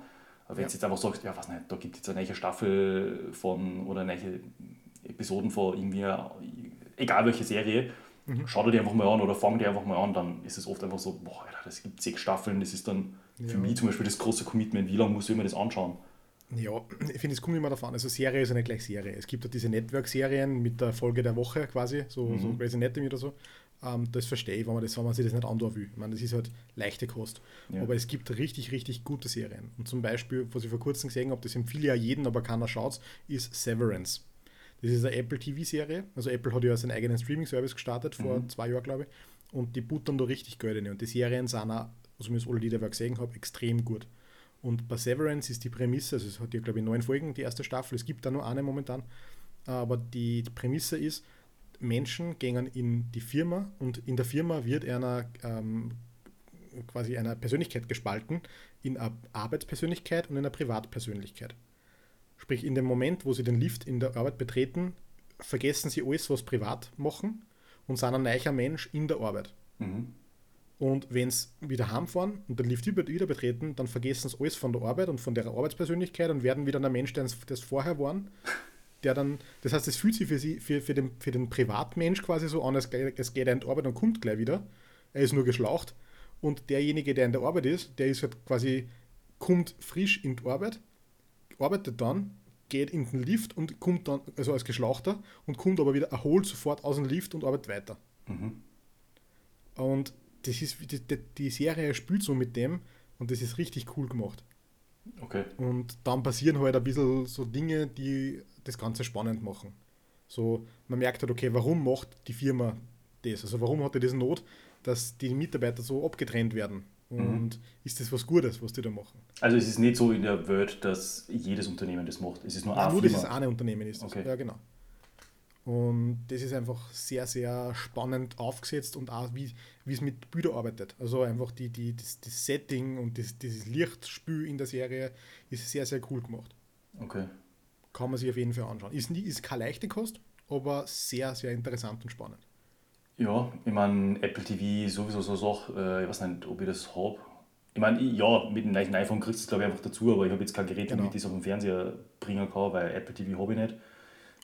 Aber wenn Ja. du jetzt einfach sagst, ja, was nicht, da gibt es jetzt eine neue Staffel von oder neue Episoden von irgendwie, egal welche Serie, Mhm. schau dir die einfach mal an oder fang die einfach mal an, dann ist es oft einfach so, boah, Alter, das gibt sechs Staffeln, das ist dann für Ja. mich zum Beispiel das große Commitment, wie lange muss ich mir das anschauen? Ja, ich finde, es kommt immer davon. Also Serie ist ja nicht gleich Serie. Es gibt ja diese Network-Serien mit der Folge der Woche quasi, so, Mhm. so Grey's Anatomy oder so. Ähm, das verstehe ich, wenn man, das, wenn man sich das nicht andauern will. Ich meine, das ist halt leichte Kost. Ja. Aber es gibt richtig, richtig gute Serien. Und zum Beispiel, was ich vor kurzem gesehen habe, das empfiehlt ja jeden, aber keiner schaut, ist Severance. Das ist eine Apple TV-Serie. Also Apple hat ja seinen eigenen Streaming-Service gestartet, vor Mhm. zwei Jahren, glaube ich. Und die buttern da richtig Geld rein. Und die Serien sind auch, also mir alle, die ich da gesehen habe, extrem gut. Und bei Severance ist die Prämisse, also es hat ja, glaube ich, neun Folgen, die erste Staffel, es gibt da nur eine momentan. aber die, die Prämisse ist, Menschen gehen in die Firma und in der Firma wird einer ähm, quasi einer Persönlichkeit gespalten in eine Arbeitspersönlichkeit und in eine Privatpersönlichkeit. Sprich, in dem Moment, wo sie den Lift in der Arbeit betreten, vergessen sie alles, was privat machen und sind ein neuer Mensch in der Arbeit. Mhm. Und wenn sie wieder heimfahren und den Lift wieder betreten, dann vergessen sie alles von der Arbeit und von der Arbeitspersönlichkeit und werden wieder der Mensch, der das vorher waren. Der dann, das heißt, es fühlt sich für, sie, für, für, den, für den Privatmensch quasi so an, als, als geht er in die Arbeit und kommt gleich wieder. Er ist nur geschlaucht. Und derjenige, der in der Arbeit ist, der ist halt quasi, kommt frisch in die Arbeit, arbeitet dann, geht in den Lift und kommt dann, also als Geschlauchter, und kommt aber wieder erholt sofort aus dem Lift und arbeitet weiter. Mhm. Und das ist, die, die Serie spielt so mit dem und das ist richtig cool gemacht. Okay. Und dann passieren halt ein bisschen so Dinge, die das Ganze spannend machen. So, man merkt halt, okay, warum macht die Firma das? Also warum hat er diese Not, dass die Mitarbeiter so abgetrennt werden? Mhm. Und mhm. ist das was Gutes, was die da machen? Also es ist nicht so in der Welt, dass jedes Unternehmen das macht. Es ist nur Nein, ein nur Firma. dieses eine Unternehmen ist das. Okay. Ja, genau. Und das ist einfach sehr, sehr spannend aufgesetzt und auch wie, wie es mit Bildern arbeitet. Also einfach die, die, das, das Setting und das, dieses Lichtspiel in der Serie ist sehr, sehr cool gemacht. Okay. Kann man sich auf jeden Fall anschauen. Ist, nie, ist keine leichte Kost, aber sehr, sehr interessant und spannend. Ja, ich meine, Apple TV sowieso so Sache, äh, ich weiß nicht, ob ich das habe. Ich meine, ja, mit dem neuen iPhone kriegst du es glaube ich einfach dazu, aber ich habe jetzt kein Gerät, genau. damit ich es auf den Fernseher bringen kann, weil Apple TV habe ich nicht.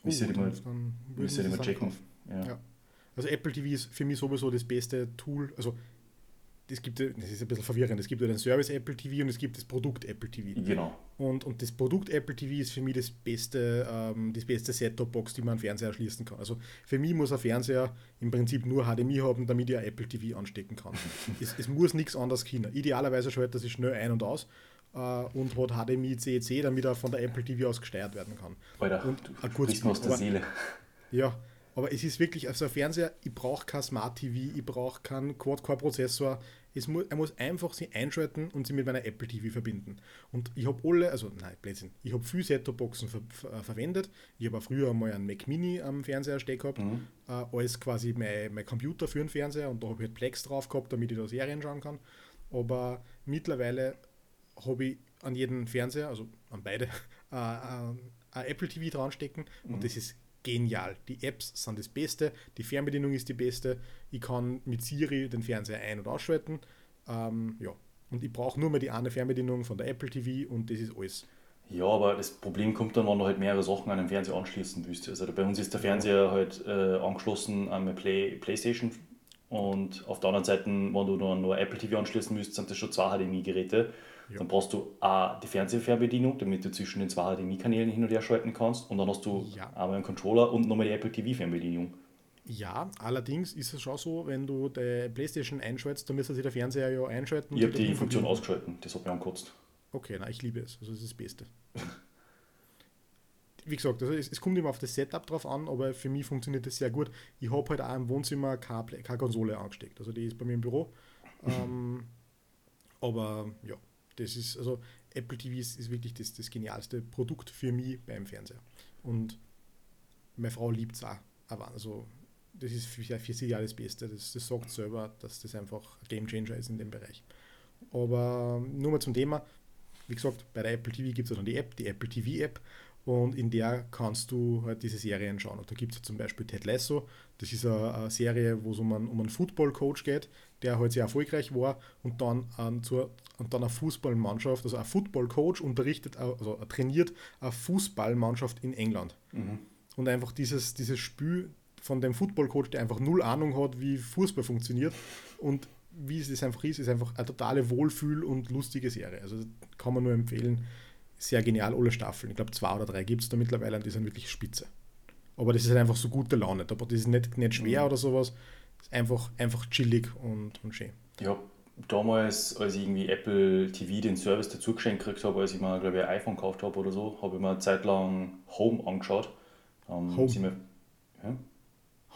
Müsste oh, ich mal, mal checken. Ja. ja. Also Apple TV ist für mich sowieso das beste Tool. Also es gibt, das ist ein bisschen verwirrend, es gibt ja den Service Apple TV und es gibt das Produkt Apple TV. Genau. Und, und das Produkt Apple TV ist für mich das beste, ähm, das beste Set-Top-Box, die man an Fernseher schließen kann. Also für mich muss ein Fernseher im Prinzip nur HDMI haben, damit ich ein Apple TV anstecken kann. es, es muss nichts anderes können. Idealerweise schaltet er sich schnell ein und aus äh, und hat HDMI CEC, damit er von der Apple TV aus gesteuert werden kann. Alter, und ein kurzes aus der Seele. Ja, aber es ist wirklich, also ein Fernseher, ich brauche kein Smart TV, ich brauche keinen Quad-Core-Prozessor. Mu er muss einfach sie einschalten und sie mit meiner Apple TV verbinden. Und ich habe alle, also nein, Blödsinn, ich habe viele Set-Top-Boxen ver ver verwendet. Ich habe früher mal einen Mac Mini am Fernseher stehen gehabt, mhm. äh, als quasi mein, mein Computer für den Fernseher und da habe ich halt Plex drauf gehabt, damit ich da Serien schauen kann. Aber mittlerweile habe ich an jeden Fernseher, also an beide, äh, äh, Apple TV dran stecken mhm. und das ist genial. Die Apps sind das Beste, die Fernbedienung ist die beste. Ich kann mit Siri den Fernseher ein- und ausschalten. Ähm, ja. Und ich brauche nur mehr die eine Fernbedienung von der Apple TV und das ist alles. Ja, aber das Problem kommt dann, wenn du halt mehrere Sachen an den Fernseher anschließen willst. Also bei uns ist der Fernseher halt äh, angeschlossen an meine Play Playstation und auf der anderen Seite, wenn du dann nur Apple TV anschließen müsst, sind das schon zwei HDMI-Geräte. Ja. Dann brauchst du A, die Fernsehfernbedienung, damit du zwischen den zwei HDMI-Kanälen hin und her schalten kannst. Und dann hast du ja. einmal einen Controller und nochmal die Apple TV-Fernbedienung. Ja, allerdings ist es schon so, wenn du die Playstation einschaltest, dann müsste sich der Fernseher ja einschalten. Ich habe die Funktion ausgeschalten, das hat mich angekotzt. Okay, na, ich liebe es. Also das ist das Beste. Wie gesagt, also es, es, kommt immer auf das Setup drauf an, aber für mich funktioniert das sehr gut. Ich habe halt auch im Wohnzimmer keine, keine Konsole angesteckt. Also die ist bei mir im Büro. ähm, aber ja, das ist, also Apple TV ist, ist wirklich das, das genialste Produkt für mich beim Fernseher. Und meine Frau liebt es auch. Aber also, das ist für, für sie ja das Beste. Das, das sagt selber, dass das einfach ein Game Changer ist in dem Bereich. Aber nur mal zum Thema. Wie gesagt, bei der Apple TV gibt es dann die App, die Apple TV App und in der kannst du halt diese Serien schauen. Und da gibt es zum Beispiel Ted Lasso, das ist eine, eine Serie, wo es um einen, um einen Football-Coach geht, der halt sehr erfolgreich war und dann, an, zur, und dann eine Fußballmannschaft, also ein Football-Coach unterrichtet, also trainiert eine Fußballmannschaft in England. Mhm. Und einfach dieses, dieses Spiel von dem Football-Coach, der einfach null Ahnung hat, wie Fußball funktioniert und wie es das einfach ist, ist einfach eine totale Wohlfühl- und lustige Serie. Also kann man nur empfehlen sehr genial, alle Staffeln. Ich glaube, zwei oder drei gibt es da mittlerweile und die sind wirklich spitze. Aber das ist halt einfach so gute Laune. Aber das ist nicht, nicht schwer mhm. oder sowas. Ist einfach, einfach chillig und, und schön. Ja, damals, als ich irgendwie Apple TV den Service dazu geschenkt gekriegt habe, als ich mal, glaube ich, ein iPhone gekauft habe oder so, habe ich mir eine Zeit lang Home angeschaut. Um, Home? Wir, ja?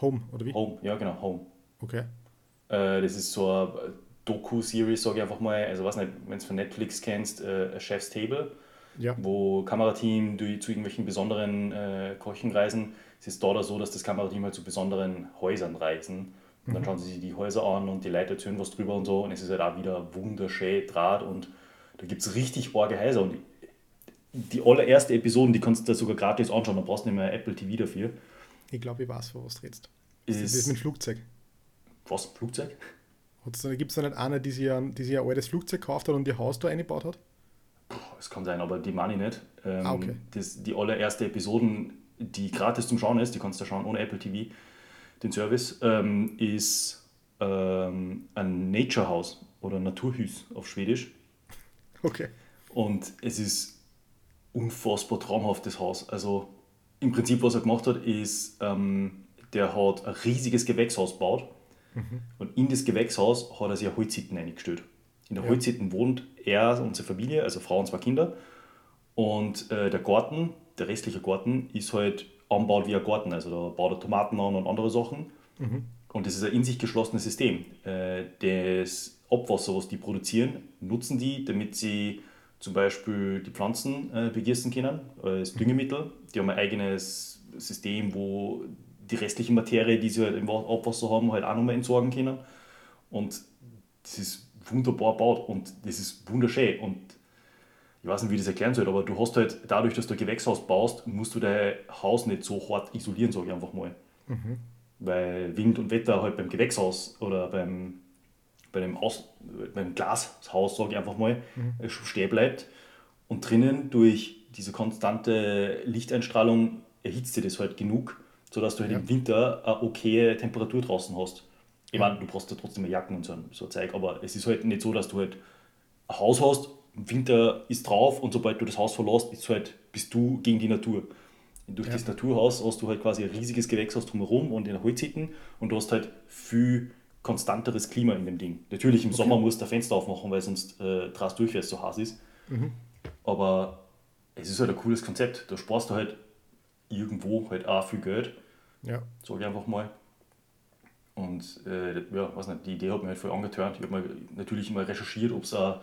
Home, oder wie? Home, ja genau, Home. Okay. Äh, das ist so eine Doku-Series, sage ich einfach mal. Also, was nicht, wenn du von Netflix kennst, äh, Chef's Table Ja. wo Kamerateam durch, zu irgendwelchen besonderen äh, Kochen reisen. Es ist dort so, dass das Kamerateam halt zu besonderen Häusern reisen. Und dann schauen sie sich die Häuser an und die Leute erzählen was drüber und so. Und es ist halt auch wieder wunderschön Draht und da gibt es richtig arge Häuser. Und die allererste Episode, die kannst du da sogar gratis anschauen, da brauchst du nicht mehr Apple TV dafür. Ich glaube, ich weiß, wo was du redest. Ist- Das ist mit Flugzeug. Was? Flugzeug? Gibt es da nicht eine, die sich, ein, die sich ein altes Flugzeug gekauft hat und ihr Haus da eingebaut hat? Das kann sein, aber die meine ich nicht. Ähm, Ah, okay. das, die allererste Episoden, die gratis zum Schauen ist, die kannst du schauen ohne Apple TV, den Service, ähm, ist ähm, ein Nature House oder Naturhus auf Schwedisch. Okay. Und es ist unfassbar traumhaftes Haus. Also im Prinzip, was er gemacht hat, ist, ähm, der hat ein riesiges Gewächshaus gebaut. Und in das Gewächshaus hat er sich eine Holzhütte eingestellt. In der Ja. Holzhütte wohnt er und seine Familie, also Frau und zwei Kinder. Und äh, der Garten, der restliche Garten, ist halt anbaut wie ein Garten. Also da baut er Tomaten an und andere Sachen. Und das ist ein in sich geschlossenes System. Äh, das Abwasser, was die produzieren, nutzen die, damit sie zum Beispiel die Pflanzen äh, begießen können, als Düngemittel. Die haben ein eigenes System, wo die restliche Materie, die sie halt im Wa- Abwasser haben, halt auch nochmal entsorgen können. Und das ist wunderbar gebaut und das ist wunderschön. Und ich weiß nicht, wie ich das erklären soll, aber du hast halt dadurch, dass du ein Gewächshaus baust, musst du dein Haus nicht so hart isolieren, sage ich einfach mal. Weil Wind und Wetter halt beim Gewächshaus oder beim, bei dem Aus, beim Glashaus, sage ich einfach mal, äh, stehen bleibt. Und drinnen durch diese konstante Lichteinstrahlung erhitzt dir das halt genug, sodass du halt Ja. im Winter eine okay Temperatur draußen hast. Ich meine, du brauchst ja trotzdem mehr Jacken und so, ein- so Zeug, aber es ist halt nicht so, dass du halt ein Haus hast, Winter ist drauf und sobald du das Haus verlässt, ist halt, bist du gegen die Natur. Und durch Ja. das Naturhaus hast du halt quasi ein riesiges Gewächshaus drumherum und in Holzhütten und du hast halt viel konstanteres Klima in dem Ding. Natürlich im Sommer musst du ein Fenster aufmachen, weil sonst äh, drast durch, weil es so heiß ist. Aber es ist halt ein cooles Konzept. Da sparst du halt irgendwo halt auch viel Geld, Ja. sage ich einfach mal. Und äh, ja, weiß nicht, die Idee hat mir halt voll angetörnt. Ich habe natürlich immer recherchiert, ob es auch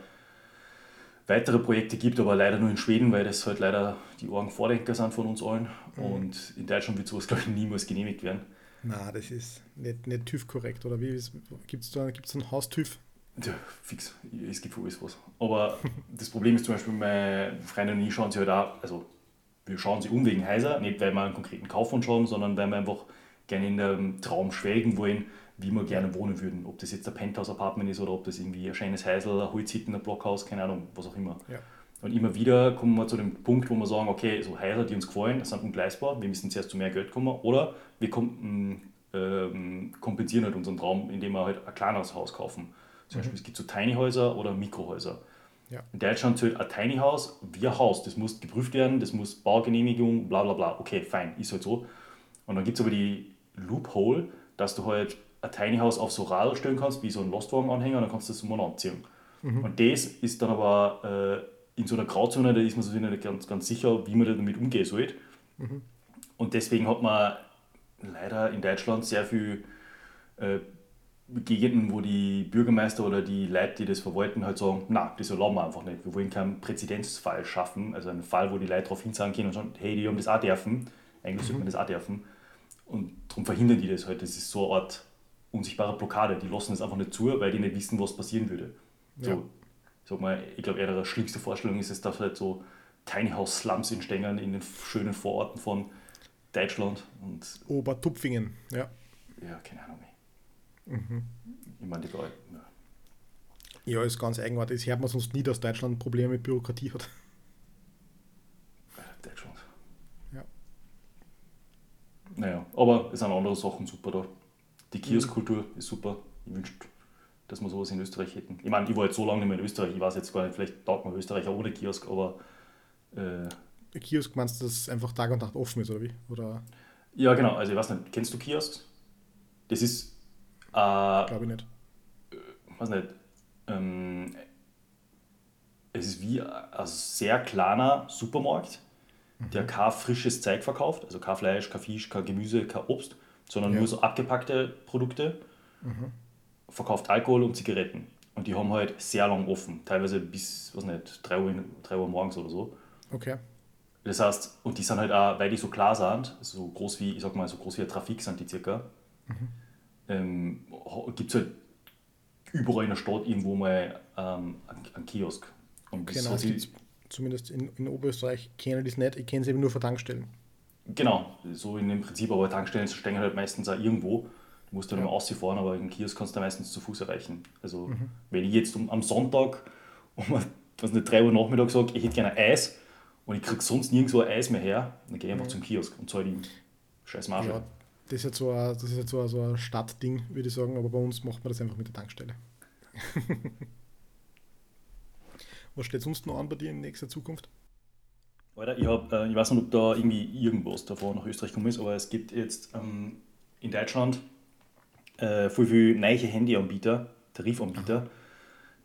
weitere Projekte gibt, aber leider nur in Schweden, weil das halt leider die Orgenvordenker sind von uns allen. Und in Deutschland wird sowas, glaube ich, niemals genehmigt werden. Na, das ist nicht, nicht TÜV korrekt, oder wie? Gibt es da gibt's einen Haus-TÜV? Ja, fix. Es gibt für alles was. Aber das Problem ist zum Beispiel, meine Freundin und ich schauen sie halt auch, also wir schauen sie um wegen Häuser, nicht weil wir einen konkreten Kaufwunsch haben, sondern weil wir einfach gerne in einem Traum schwelgen wollen, wie wir gerne wohnen würden. Ob das jetzt ein Penthouse-Apartment ist oder ob das irgendwie ein schönes Häusl, ein Holzhütten, ein Blockhaus, keine Ahnung, was auch immer. Ja. Und immer wieder kommen wir zu dem Punkt, wo wir sagen, okay, so Häuser, die uns gefallen, sind ungleisbar, wir müssen zuerst zu mehr Geld kommen oder wir kom ähm, kompensieren halt unseren Traum, indem wir halt ein kleineres Haus kaufen. Zum Beispiel, es gibt so Tiny Häuser oder Mikrohäuser. Ja. In Deutschland zählt ein Tiny House wie ein Haus. Das muss geprüft werden, das muss Baugenehmigung, bla bla bla. Okay, fein, ist halt so. Und dann gibt es aber die Loophole, dass du halt ein Tiny House auf so Radl stellen kannst, wie so ein Lastwagen-Anhänger, dann kannst du das umeinander anziehen. Und das ist dann aber äh, in so einer Grauzone, da ist man sich nicht ganz, ganz sicher, wie man damit umgehen soll. Und deswegen hat man leider in Deutschland sehr viel äh, Gegenden, wo die Bürgermeister oder die Leute, die das verwalten, halt sagen, na, das erlauben wir einfach nicht. Wir wollen keinen Präzedenzfall schaffen, also einen Fall, wo die Leute darauf hinsagen können und sagen, hey, die haben das auch dürfen. Eigentlich sollte man das auch dürfen. Und darum verhindern die das halt. Das ist so eine Art unsichtbare Blockade. Die lassen es einfach nicht zu, weil die nicht wissen, was passieren würde. So, Ja. sag mal, ich glaube, eher die schlimmste Vorstellung ist es, dass halt so Tiny House Slums entstehen in den schönen Vororten von Deutschland. Und Obertupfingen, ja. ja, keine Ahnung. Mhm. Ich meine, die Leute. Ja. Ja, ist ganz eigenartig. Das hört man sonst nie, dass Deutschland Probleme mit Bürokratie hat. Deutschland. Ja. Naja, aber es sind andere Sachen super da. Die Kioskkultur ist super. Ich wünschte, dass wir sowas in Österreich hätten. Ich meine, ich war jetzt so lange nicht mehr in Österreich, ich weiß jetzt gar nicht, vielleicht taugt man Österreicher ohne Kiosk, aber äh, Kiosk meinst du, dass es einfach Tag und Nacht offen ist, oder wie? Oder ja genau, also ich weiß nicht, kennst du Kiosks? Das ist, äh, glaube ich nicht. weiß nicht, ähm, es ist wie ein sehr kleiner Supermarkt, der kein frisches Zeug verkauft, also kein Fleisch, kein Fisch, kein Gemüse, kein Obst, sondern Ja. nur so abgepackte Produkte, verkauft Alkohol und Zigaretten. Und die haben halt sehr lang offen, teilweise bis, was nicht, 3 Uhr, in- 3 Uhr morgens oder so. Okay. Das heißt, und die sind halt auch, weil die so klar sind, so groß wie, ich sag mal, so groß wie ein Trafik sind die circa, mhm. ähm, gibt es halt überall in der Stadt irgendwo mal ähm, einen Kiosk. Und genau, das halt zumindest in, in Oberösterreich kenne ich das nicht, ich kenne es eben nur von Tankstellen. Genau, so in dem Prinzip, aber Tankstellen stehen halt meistens auch irgendwo. Du musst dann ja. immer fahren, aber im Kiosk kannst du meistens zu Fuß erreichen. Also, mhm. wenn ich jetzt um, am Sonntag um was nicht, 3 Uhr Nachmittag sage, ich hätte gerne Eis und ich kriege sonst nirgendwo Eis mehr her, dann gehe ich einfach mhm. zum Kiosk und zahle die scheiß Marge. Ja, das ist jetzt so ein, das ist jetzt so ein, so ein Stadtding, würde ich sagen, aber bei uns macht man das einfach mit der Tankstelle. was steht sonst noch an bei dir in nächster Zukunft? Alter, ich, hab, äh, ich weiß nicht, ob da irgendwie irgendwas davor nach Österreich gekommen ist, aber es gibt jetzt ähm, in Deutschland äh, viel, viel neue Handyanbieter, Tarifanbieter, Aha.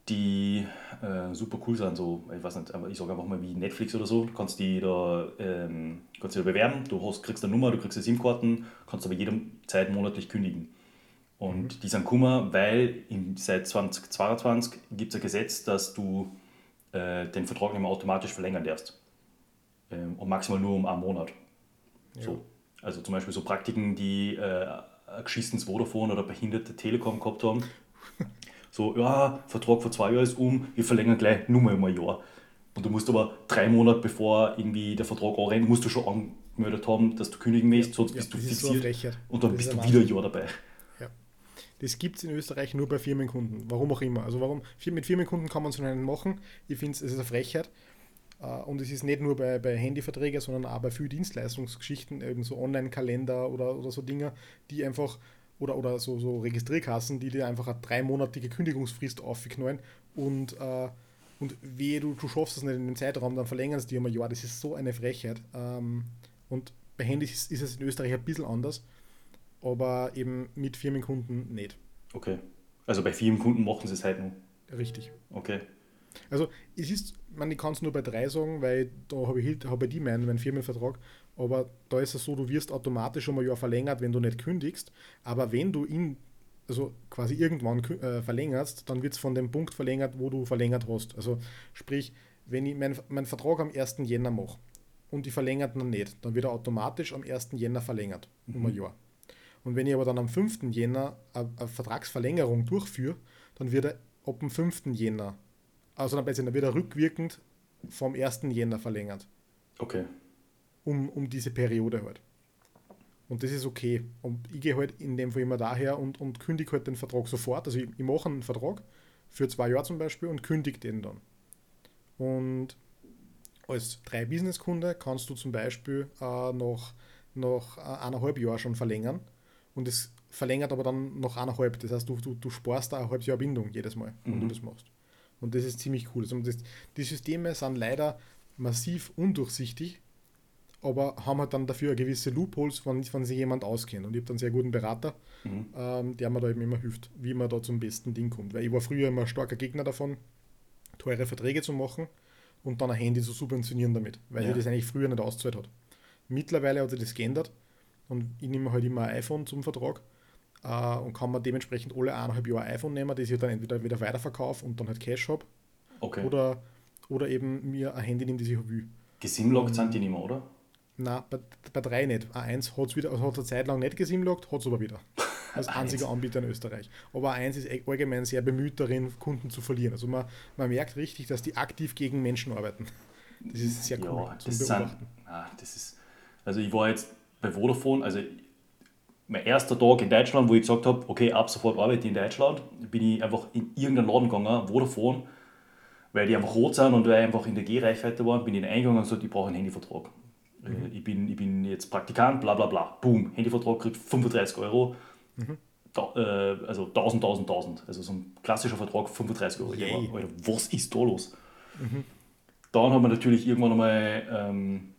die äh, super cool sind. So, ich weiß nicht, ich sage einfach mal wie Netflix oder so. Du kannst die da, ähm, kannst die da bewerben, du hast, kriegst eine Nummer, du kriegst eine SIM-Karten, kannst aber jede Zeit monatlich kündigen. Und mhm. die sind kummer, weil in, seit 2022 gibt es ein Gesetz, dass du äh, den Vertrag nicht mehr automatisch verlängern darfst. Ähm, und maximal nur um einen Monat. Ja. So. Also zum Beispiel so Praktiken, die äh, ein geschissenes Vodafone oder behinderte Telekom gehabt haben. So, ja, Vertrag vor zwei Jahren ist um, wir verlängern gleich nur mal um ein Jahr. Und du musst aber drei Monate bevor irgendwie der Vertrag anrennt, musst du schon angemeldet haben, dass du kündigen willst, sonst ja, bist du fixiert. So und dann das bist du wieder ein Jahr dabei. Ja. Das gibt es in Österreich nur bei Firmenkunden, warum auch immer. Also warum mit Firmenkunden kann man so einen machen. Ich finde es ist eine Frechheit. Äh, und es ist nicht nur bei, bei Handyverträgen, sondern auch bei vielen Dienstleistungsgeschichten, eben so Online-Kalender oder, oder so Dinge, die einfach, oder, oder so, so Registrierkassen, die dir einfach eine dreimonatige Kündigungsfrist aufknallen und, äh, und wehe, du, du schaffst es nicht in dem Zeitraum, dann verlängern sie dir um ein Jahr. Das ist so eine Frechheit. Ähm, und bei Handys ist, ist es in Österreich ein bisschen anders, aber eben mit Firmenkunden nicht. Okay. Also bei Firmenkunden machen sie es halt nur. Richtig. Okay. Also es ist, man, ich kann es nur bei drei sagen, weil da habe ich, hab ich die meinen, meinen Firmenvertrag. Aber da ist es so, du wirst automatisch um ein Jahr verlängert, wenn du nicht kündigst. Aber wenn du ihn, also quasi irgendwann äh, verlängerst, dann wird es von dem Punkt verlängert, wo du verlängert hast. Also sprich, wenn ich meinen mein Vertrag am 1. Jänner mache und ich verlängert dann nicht, dann wird er automatisch am 1. Jänner verlängert, um mhm. ein Jahr. Und wenn ich aber dann am 5. Jänner eine, eine Vertragsverlängerung durchführe, dann wird er ab dem 5. Jänner also dann wird er rückwirkend vom 1. Jänner verlängert. Okay. Um, um diese Periode halt. Und das ist okay. Und ich gehe halt in dem Fall immer daher und, und kündige halt den Vertrag sofort. Also ich, ich mache einen Vertrag für zwei Jahre zum Beispiel und kündige den dann. Und als drei Businesskunde kannst du zum Beispiel äh, noch, noch eineinhalb Jahre schon verlängern. Und es verlängert aber dann noch eineinhalb. Das heißt, du, du, du sparst da ein halbes Jahr Bindung jedes Mal, wenn mhm. du das machst. Und das ist ziemlich cool. Also das, die Systeme sind leider massiv undurchsichtig, aber haben halt dann dafür gewisse Loopholes, wenn, wenn sich jemand auskennt. Und ich habe dann einen sehr guten Berater, mhm. ähm, der mir da eben immer hilft, wie man da zum besten Ding kommt. Weil ich war früher immer ein starker Gegner davon, teure Verträge zu machen und dann ein Handy zu subventionieren damit, weil ja. sich das eigentlich früher nicht ausgezahlt hat. Mittlerweile hat sich das geändert und ich nehme halt immer ein iPhone zum Vertrag äh, und kann man dementsprechend alle eineinhalb Jahre iPhone nehmen, das ich dann entweder wieder weiterverkaufe und dann halt Cash habe. Okay. Oder, oder eben mir ein Handy nehme, das ich will. Gesimlockt sind die nicht mehr, oder? Nein, bei, bei drei nicht. A1 hat es wieder, also hat eine Zeit lang nicht gesimlockt, hat es aber wieder. Als einziger Anbieter in Österreich. Aber A1 ist e- allgemein sehr bemüht darin, Kunden zu verlieren. Also man, man merkt richtig, dass die aktiv gegen Menschen arbeiten. Das ist sehr cool ja, das Sind, ah, das ist, also ich war jetzt bei Vodafone, also mein erster Tag in Deutschland, wo ich gesagt habe, okay, ab sofort arbeite ich in Deutschland, bin ich einfach in irgendeinen Laden gegangen, Vodafone, weil die einfach rot sind und weil ich einfach in der G-Reichweite waren, bin ich eingegangen und gesagt, ich brauche einen Handyvertrag. Mhm. Äh, ich, bin, ich bin jetzt Praktikant, bla bla bla. Boom, Handyvertrag kriegt 35 Euro. Mhm. Da, äh, also 1000, 1000, 1000. Also so ein klassischer Vertrag, 35 Euro. Yeah. Alter, was ist da los? Mhm. Dann haben wir natürlich irgendwann einmal ähm,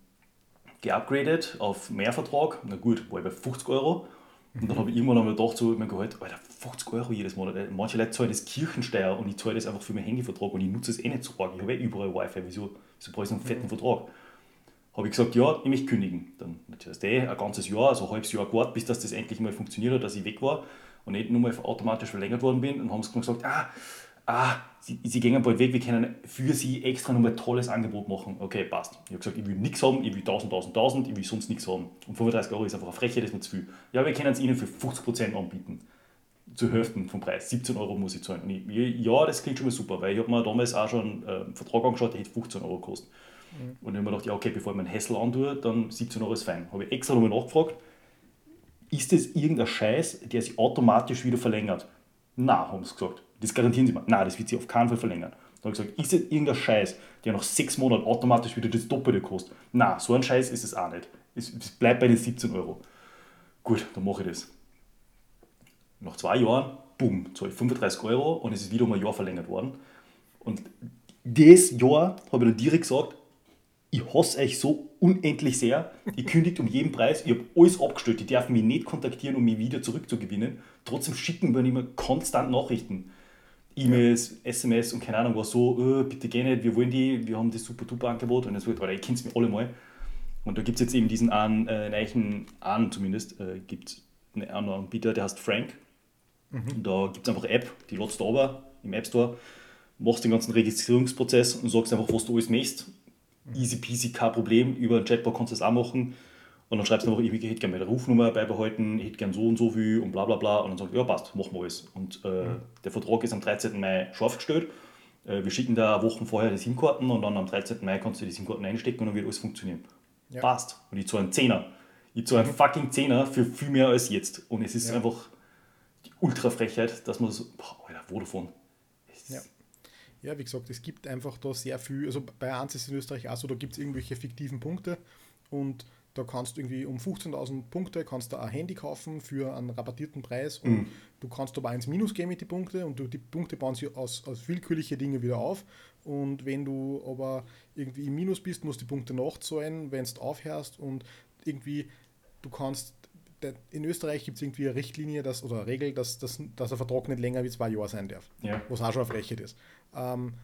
geupgradet auf Mehrvertrag. Na gut, war ich bei 50 Euro. Und dann habe ich irgendwann einmal gedacht, so, mein Gehalt, Alter, 50 Euro jedes Monat. Manche Leute zahlen das Kirchensteuer und ich zahle das einfach für meinen Handyvertrag und ich nutze es eh nicht so arg. Ich habe eh überall Wi-Fi, wieso, wieso brauche ich so einen fetten Vertrag? Habe ich gesagt, ja, ich möchte kündigen. Dann natürlich eh ein ganzes Jahr, also ein halbes Jahr gewartet, bis das, das endlich mal funktioniert hat, dass ich weg war und nicht nur mal automatisch verlängert worden bin. Und haben sie gesagt, ah, ah, sie, sie gehen bald weg, wir können für sie extra nochmal ein tolles Angebot machen. Okay, passt. Ich habe gesagt, ich will nichts haben, ich will 1000, 1000, 1000, ich will sonst nichts haben. Und 35 Euro ist einfach eine Frechheit, das ist mir zu viel. Ja, wir können es ihnen für 50% anbieten. Zur Hälfte vom Preis. 17 Euro muss ich zahlen. Und ich, ja, das klingt schon mal super, weil ich habe mir damals auch schon äh, einen Vertrag angeschaut, der hätte 15 Euro gekostet. Mhm. Und ich habe mir gedacht, ja, okay, bevor ich meinen Hessel antue, dann 17 Euro ist fein. Habe ich extra nochmal nachgefragt, ist das irgendein Scheiß, der sich automatisch wieder verlängert? Na, haben sie gesagt. Das garantieren sie mir. Na, das wird sich auf keinen Fall verlängern. Dann habe ich gesagt, ist das irgendein Scheiß, der nach sechs Monaten automatisch wieder das Doppelte kostet? Na, so ein Scheiß ist es auch nicht. Es, es bleibt bei den 17 Euro. Gut, dann mache ich das. Nach zwei Jahren, bumm, zahle ich 35 Euro und es ist wieder um ein Jahr verlängert worden. Und das Jahr habe ich dann direkt gesagt, ich hasse euch so unendlich sehr. Ich kündigt um jeden Preis. Ich habe alles abgestellt. Die dürfen mich nicht kontaktieren, um mich wieder zurückzugewinnen. Trotzdem schicken wir mehr konstant Nachrichten. E-Mails, SMS und keine Ahnung was so, oh, bitte geh nicht, wir wollen die, wir haben das super duper Angebot und es wird, oder ihr kennt es mir alle mal. Und da gibt es jetzt eben diesen einen, äh, neuen, einen zumindest, äh, gibt einen anderen Anbieter, der heißt Frank. Mhm. Da gibt es einfach eine App, die lädst du aber im App Store, machst den ganzen Registrierungsprozess und sagst einfach, was du alles möchtest easy peasy, kein Problem. Über einen Chatbot kannst du das auch machen. Und dann schreibst du einfach, ich hätte gerne meine Rufnummer beibehalten, ich hätte gerne so und so viel und bla bla bla. Und dann sagst du, ja passt, machen wir alles. Und äh, mhm. der Vertrag ist am 13. Mai scharf gestellt. Äh, wir schicken da Wochen vorher die SIM-Karten und dann am 13. Mai kannst du die SIM-Karten einstecken und dann wird alles funktionieren. Ja. Passt. Und ich zahle einen Zehner. Ich zahle einen mhm. fucking Zehner für viel mehr als jetzt. Und es ist ja. einfach die Ultra-Frechheit, dass man so, boah, Alter, Vodafone. Ja. Ja, wie gesagt, es gibt einfach da sehr viel, also bei 1 ist in Österreich auch so, da gibt es irgendwelche fiktiven Punkte und da kannst du irgendwie um 15.000 Punkte kannst du ein Handy kaufen für einen rabattierten Preis und mhm. du kannst aber ins Minus gehen mit den Punkten und du, die Punkte bauen sich aus, aus willkürliche Dinge wieder auf und wenn du aber irgendwie im Minus bist, musst du die Punkte nachzahlen, wenn du aufhörst und irgendwie du kannst in Österreich gibt es irgendwie eine Richtlinie dass, oder eine Regel, dass, dass, dass ein Vertrag nicht länger wie zwei Jahre sein darf. Ja. Was auch schon eine Frechheit ist. Ähm,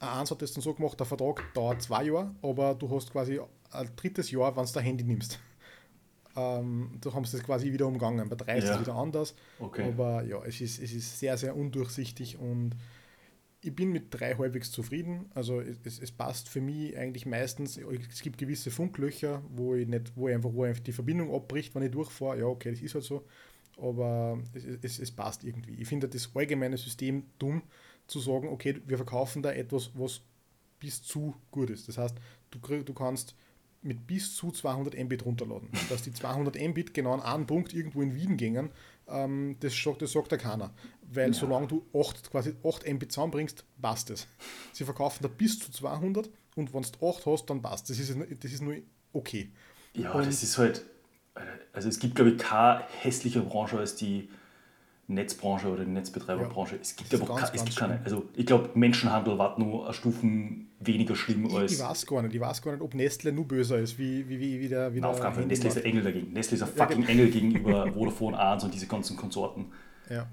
eins hat das dann so gemacht, der Vertrag dauert zwei Jahre, aber du hast quasi ein drittes Jahr, wenn du dein Handy nimmst. Ähm, da haben sie das quasi wieder umgangen. Bei drei ist es wieder anders. Okay. Aber ja, es ist, es ist sehr, sehr undurchsichtig und ich bin mit drei halbwegs zufrieden. Also es, es, passt für mich eigentlich meistens. Es gibt gewisse Funklöcher, wo ich nicht, wo ich einfach, wo einfach die Verbindung abbricht, wenn ich durchfahre. Ja, okay, das ist halt so. Aber es, es, es passt irgendwie. Ich finde das allgemeine System dumm, zu sagen, okay, wir verkaufen da etwas, was bis zu gut ist. Das heißt, du, du kannst mit bis zu 200 Mbit runterladen. Dass die 200 Mbit genau an einen Punkt irgendwo in Wien gingen, ähm, das, sagt, das sagt ja keiner. Weil ja. solange du 8, quasi 8 Mbit zusammenbringst, passt es. Sie verkaufen da bis zu 200 und wenn du 8 hast, dann passt das. Ist, das ist nur okay. Ja, und das ist halt, also es gibt glaube ich keine hässliche Branche als die Netzbranche oder die Netzbetreiberbranche. Ja, es gibt aber ganz, es gibt keine. Also ich glaube, Menschenhandel war nur eine Stufen weniger schlimm ich, als. Ich weiß gar nicht, ich weiß gar nicht, ob Nestle nur böser ist, wie, wie, wie, wie der. Wie Na, auf keinen Fall. Nestle ist ein Engel dagegen. Nestle ist ein fucking genau. Engel gegenüber Vodafone 1 und diese ganzen Konsorten. Ja.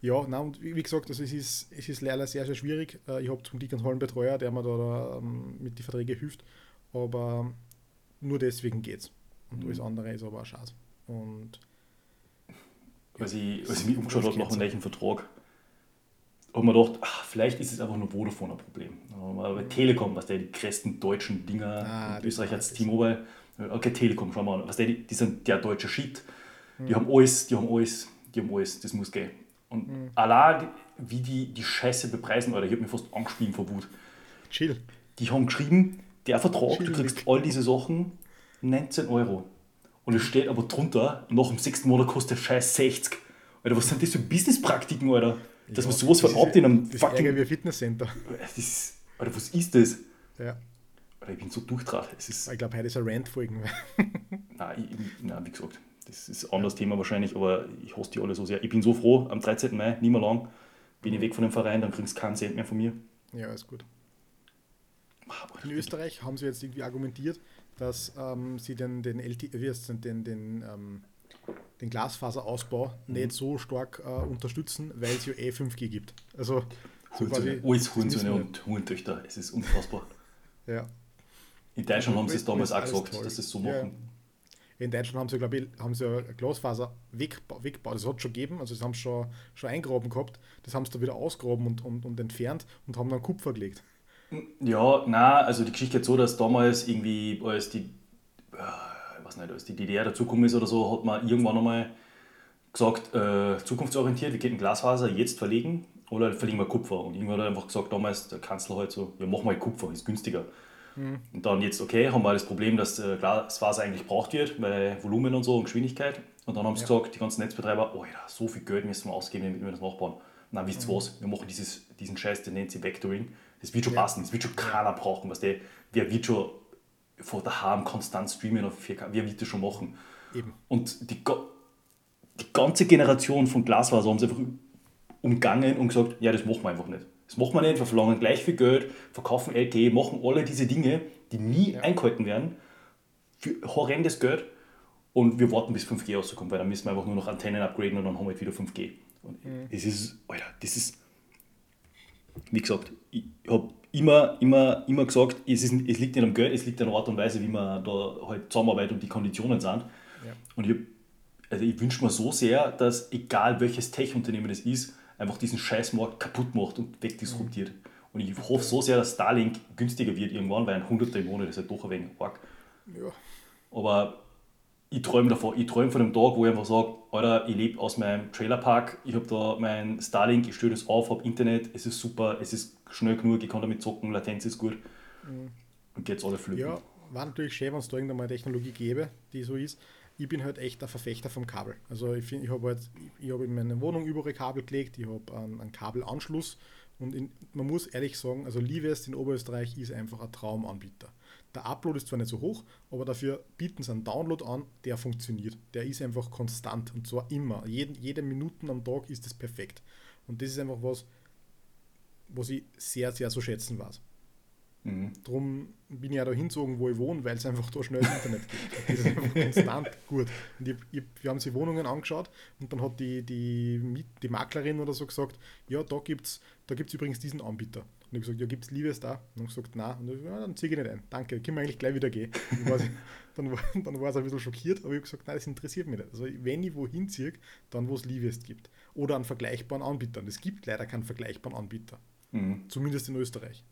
Ja, na und wie gesagt, also es, ist, es ist leider sehr, sehr schwierig. Äh, ich habe zum Glück einen tollen Betreuer, der mir da, da ähm, mit den Verträgen hilft. Aber nur deswegen geht's. Und mhm. alles andere ist aber auch schade. Und als ich, als ich mich umgeschaut habe nach dem gleichen Vertrag, habe mir gedacht, ach, vielleicht ist es einfach nur Vodafone ein Problem. Aber bei Telekom, was der die größten deutschen Dinger, ah, Österreich hat T-Mobile, okay, Telekom, schauen wir mal, was der, die sind der deutsche Shit. Die mhm. haben alles, die haben alles, die haben alles, das muss gehen. Und mhm. allein, wie die die Scheiße bepreisen, Alter, ich habe mich fast angespielt vor Wut. Chill. Die haben geschrieben, der Vertrag, Chill du kriegst all diese Sachen 19 Euro. Und es steht aber drunter, nach dem sechsten Monat kostet der Scheiß 60. Alter, was sind das für Businesspraktiken, Alter? Dass ja, man sowas verraubt in einem das fucking. wie Fitnesscenter. Das ist, Alter, was ist das? Ja. Alter, ich bin so durchdraht. ich glaube, heute ist ein Rant-Folgen. nein, nein, wie gesagt, das ist ein anderes ja. Thema wahrscheinlich, aber ich hasse die alle so sehr. Ich bin so froh, am 13. Mai, nicht mehr lang, bin ich weg von dem Verein, dann kriegst du keinen Cent mehr von mir. Ja, ist gut. In Österreich haben sie jetzt irgendwie argumentiert, dass ähm, sie den, den, LT, den, den, ähm, den Glasfaserausbau mhm. nicht so stark äh, unterstützen, weil es ja eh 5G gibt. Also so quasi, alles Hurensöhne und Hurentöchter, es ist unfassbar. ja. In Deutschland haben sie es damals auch gesagt, toll. dass sie es so machen. In Deutschland haben sie, glaube ich, haben sie Glasfaser weggebaut. Das hat es schon gegeben, also sie haben es schon, schon eingraben gehabt. Das haben sie da wieder ausgraben und, und, und entfernt und haben dann Kupfer gelegt. Ja, na, also die Geschichte geht so, dass damals irgendwie, als die, äh, ich weiß nicht, als die DDR dazugekommen ist oder so, hat man irgendwann einmal gesagt, äh, zukunftsorientiert, wir könnten Glasfaser jetzt verlegen oder verlegen wir Kupfer. Und irgendwann hat er einfach gesagt, damals der Kanzler halt so, ja, mach mal Kupfer, ist günstiger. Mhm. Und dann jetzt, okay, haben wir das Problem, dass äh, Glasfaser eigentlich gebraucht wird, weil Volumen und so und Geschwindigkeit. Und dann haben sie ja. gesagt, die ganzen Netzbetreiber, oh ja, so viel Geld müssen wir ausgeben, damit wir das nachbauen. Na, wisst ihr mhm. was? Wir machen dieses, diesen Scheiß, der nennt sich Vectoring. Das wird schon ja. passen, das wird schon keiner brauchen. Was der, wer wird schon vor daheim konstant streamen auf 4K, wer wird das schon machen? Eben. Und die, die ganze Generation von Glasfaser haben sie einfach umgangen und gesagt, ja, das machen wir einfach nicht. Das machen wir nicht, wir verlangen gleich viel Geld, verkaufen LTE, machen alle diese Dinge, die nie ja. eingehalten werden, für horrendes Geld und wir warten bis 5G rauskommt, weil dann müssen wir einfach nur noch Antennen upgraden und dann haben wir wieder 5G. Und mhm. das ist, Alter, das ist, wie gesagt, ich habe immer, immer, immer gesagt, es, ist, es liegt nicht am Geld, es liegt an der Art und Weise, wie man da halt zusammenarbeitet und die Konditionen sind. Ja. Und ich, also ich wünsche mir so sehr, dass egal welches Tech-Unternehmen es ist, einfach diesen Scheißmarkt kaputt macht und wegdisruptiert. Mhm. Und ich hoffe so sehr, dass Starlink günstiger wird irgendwann, weil ein Hunderter im Monat ist halt doch ein wenig arg. Ja. Aber ich träume davon. Ich träume von dem Tag, wo ich einfach sage, Alter, ich lebe aus meinem Trailerpark, ich habe da mein Starlink, ich stelle das auf, habe Internet, es ist super, es ist schnell genug, ich kann damit zocken, Latenz ist gut. Mhm. Und geht's alle flügen. Ja, war natürlich schön, wenn es da irgendwann mal eine Technologie gäbe, die so ist. Ich bin halt echt ein Verfechter vom Kabel. Also ich, ich habe halt, ich habe in meine Wohnung überall Kabel gelegt, ich habe einen, einen Kabelanschluss und in, man muss ehrlich sagen, also Livest in Oberösterreich ist einfach ein Traumanbieter. Der Upload ist zwar nicht so hoch, aber dafür bieten sie einen Download an, der funktioniert. Der ist einfach konstant und zwar immer. Jeden, jede Minute am Tag ist das perfekt. Und das ist einfach was, was ich sehr, sehr zu schätzen weiß. Mhm. Darum bin ich ja da hingezogen, wo ich wohne, weil es einfach da schnell Internet gibt. Das ist einfach konstant gut. Und ich, ich, wir haben sich Wohnungen angeschaut und dann hat die, die, die Maklerin oder so gesagt, ja, da gibt es da gibt's übrigens diesen Anbieter. Und ich gesagt, ja, gibt es Liebes da? Und ich gesagt, nein. Und ich, ja, dann ziehe ich nicht ein. Danke, können wir eigentlich gleich wieder gehen. Dann war, sie, dann, war, dann war sie ein bisschen schockiert, aber ich habe gesagt, nein, das interessiert mich nicht. Also wenn ich wohin ziehe, dann wo es Liebes gibt. Oder einen vergleichbaren Anbieter. Und es gibt leider keinen vergleichbaren Anbieter. Mhm. Zumindest in Österreich.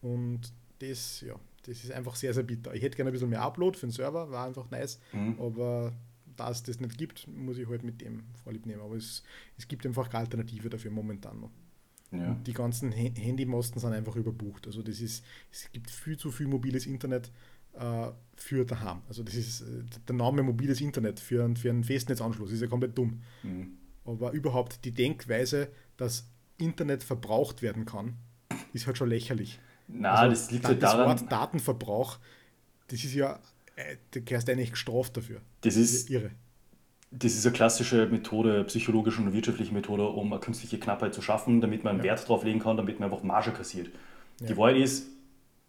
Und das, ja, das ist einfach sehr, sehr bitter. Ich hätte gerne ein bisschen mehr Upload für den Server, war einfach nice, mhm. aber da es das nicht gibt, muss ich halt mit dem Vorlieb nehmen. Aber es, es gibt einfach keine Alternative dafür momentan noch. Ja. die ganzen Handymasten sind einfach überbucht. Also das ist, es gibt viel zu viel mobiles Internet äh, für daheim. Also das ist äh, der Name mobiles Internet für, einen, für einen Festnetzanschluss, ist ja komplett dumm. Mhm. Aber überhaupt die Denkweise, dass Internet verbraucht werden kann, ist halt schon lächerlich. Na, also, das liegt halt daran. Das Wort Datenverbrauch, das ist ja, äh, du gehst eigentlich gestraft dafür. Das ist, das ist irre. Das ist eine klassische Methode, psychologische und wirtschaftliche Methode, um eine künstliche Knappheit zu schaffen, damit man einen ja. Wert drauf legen kann, damit man einfach Marge kassiert. Ja. Die Wahrheit ist,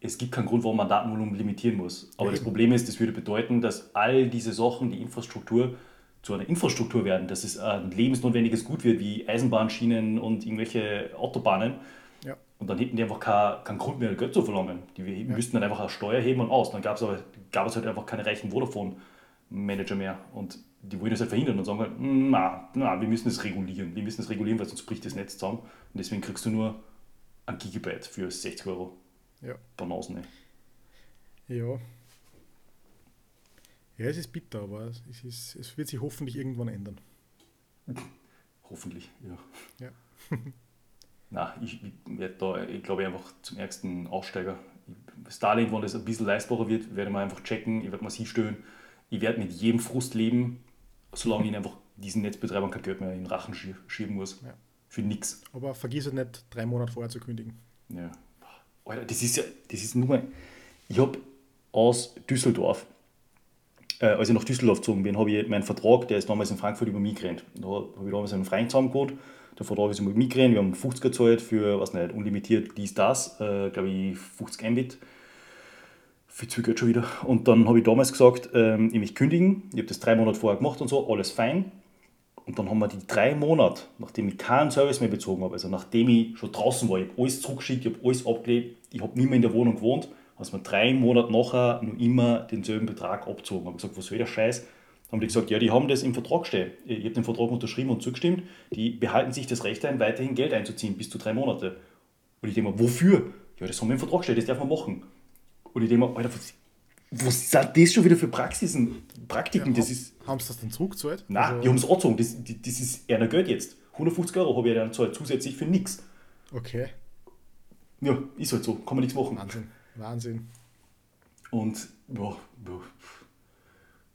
es gibt keinen Grund, warum man Datenvolumen limitieren muss. Aber ja, das Problem ist, das würde bedeuten, dass all diese Sachen, die Infrastruktur, zu einer Infrastruktur werden, dass es ein lebensnotwendiges Gut wird, wie Eisenbahnschienen und irgendwelche Autobahnen, und dann hätten die einfach keinen kein Grund mehr, Geld zu verlangen. Die ja. müssten dann einfach eine Steuer heben und aus. Dann gab es aber gab es halt einfach keine reichen Vodafone-Manager mehr. Und die wollen das halt verhindern und sagen halt, na, na, wir müssen das regulieren. Wir müssen das regulieren, weil sonst bricht das Netz zusammen. Und deswegen kriegst du nur ein Gigabyte für 60 Euro. Ja. Banausen, ne? Ja. Ja, es ist bitter, aber es, ist, es wird sich hoffentlich irgendwann ändern. Hoffentlich, ja. Ja. na, ich, ich werde da, ich glaube, einfach zum ärgsten Aussteiger. Starlink, wenn das ein bisschen leistbarer wird, werde ich mal einfach checken, ich werde mal sie stöhnen. Ich werde mit jedem Frust leben, solange ich einfach diesen Netzbetreibern kein Geld mehr in den Rachen schieben muss. Ja. Für nichts. Aber vergiss es nicht, drei Monate vorher zu kündigen. Ja. Alter, das ist ja, das ist nur mal. Ich habe aus Düsseldorf, äh, als ich nach Düsseldorf gezogen bin, habe ich meinen Vertrag, der ist damals in Frankfurt über mich gerannt. Da habe ich damals einen Freund zusammen gewohnt der Vertrag ist immer mitgerannt. Wir haben 50 gezahlt für, was nicht, unlimitiert dies, das, äh, glaube ich, 50 Mbit. Viel zu Geld schon wieder. Und dann habe ich damals gesagt, ähm, ich möchte kündigen. Ich habe das drei Monate vorher gemacht und so, alles fein. Und dann haben wir die drei Monate, nachdem ich keinen Service mehr bezogen habe, also nachdem ich schon draußen war, ich habe alles zurückgeschickt, ich habe alles abgelegt, ich habe nicht mehr in der Wohnung gewohnt, hast mir drei Monate nachher noch immer denselben Betrag abgezogen. Habe gesagt, was soll der Scheiß? Dann haben die gesagt, ja, die haben das im Vertrag stehen. Ich habe den Vertrag unterschrieben und zugestimmt. Die behalten sich das Recht ein, weiterhin Geld einzuziehen, bis zu drei Monate. Und ich denke mir, wofür? Ja, das haben wir im Vertrag stehen, das darf man machen. Und ich denke mir, Alter, was, was sind das schon wieder für Praxisen, Praktiken? Ja, das ist, haben sie das dann zurückgezahlt? nein, Also- die haben es angezogen. Das, das ist eher Geld jetzt. 150 Euro habe ich dann gezahlt, zusätzlich für nichts. Okay, Ja, ist halt so, kann man nichts machen. Wahnsinn. Wahnsinn. Und ja, ja.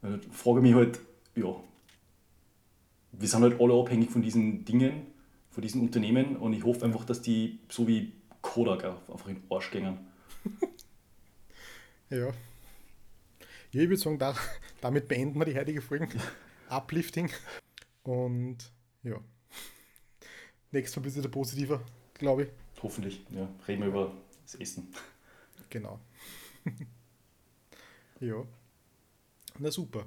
Dann frage mich halt, ja, wir sind halt alle abhängig von diesen Dingen, von diesen Unternehmen und ich hoffe einfach, dass die so wie Kodak einfach in den Arsch gehen. Ja. Ja, ich würde sagen, da, damit beenden wir die heutige Folge. Uplifting. Und ja. Nächstes Mal ein bisschen positiver, glaube ich. Hoffentlich, ja, reden wir über das Essen. Genau. ja. Na super.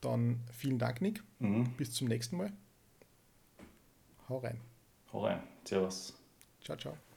Dann vielen Dank, Nick. Mhm. Bis zum nächsten Mal. Hau rein. Hau rein, servus. Ciao, ciao.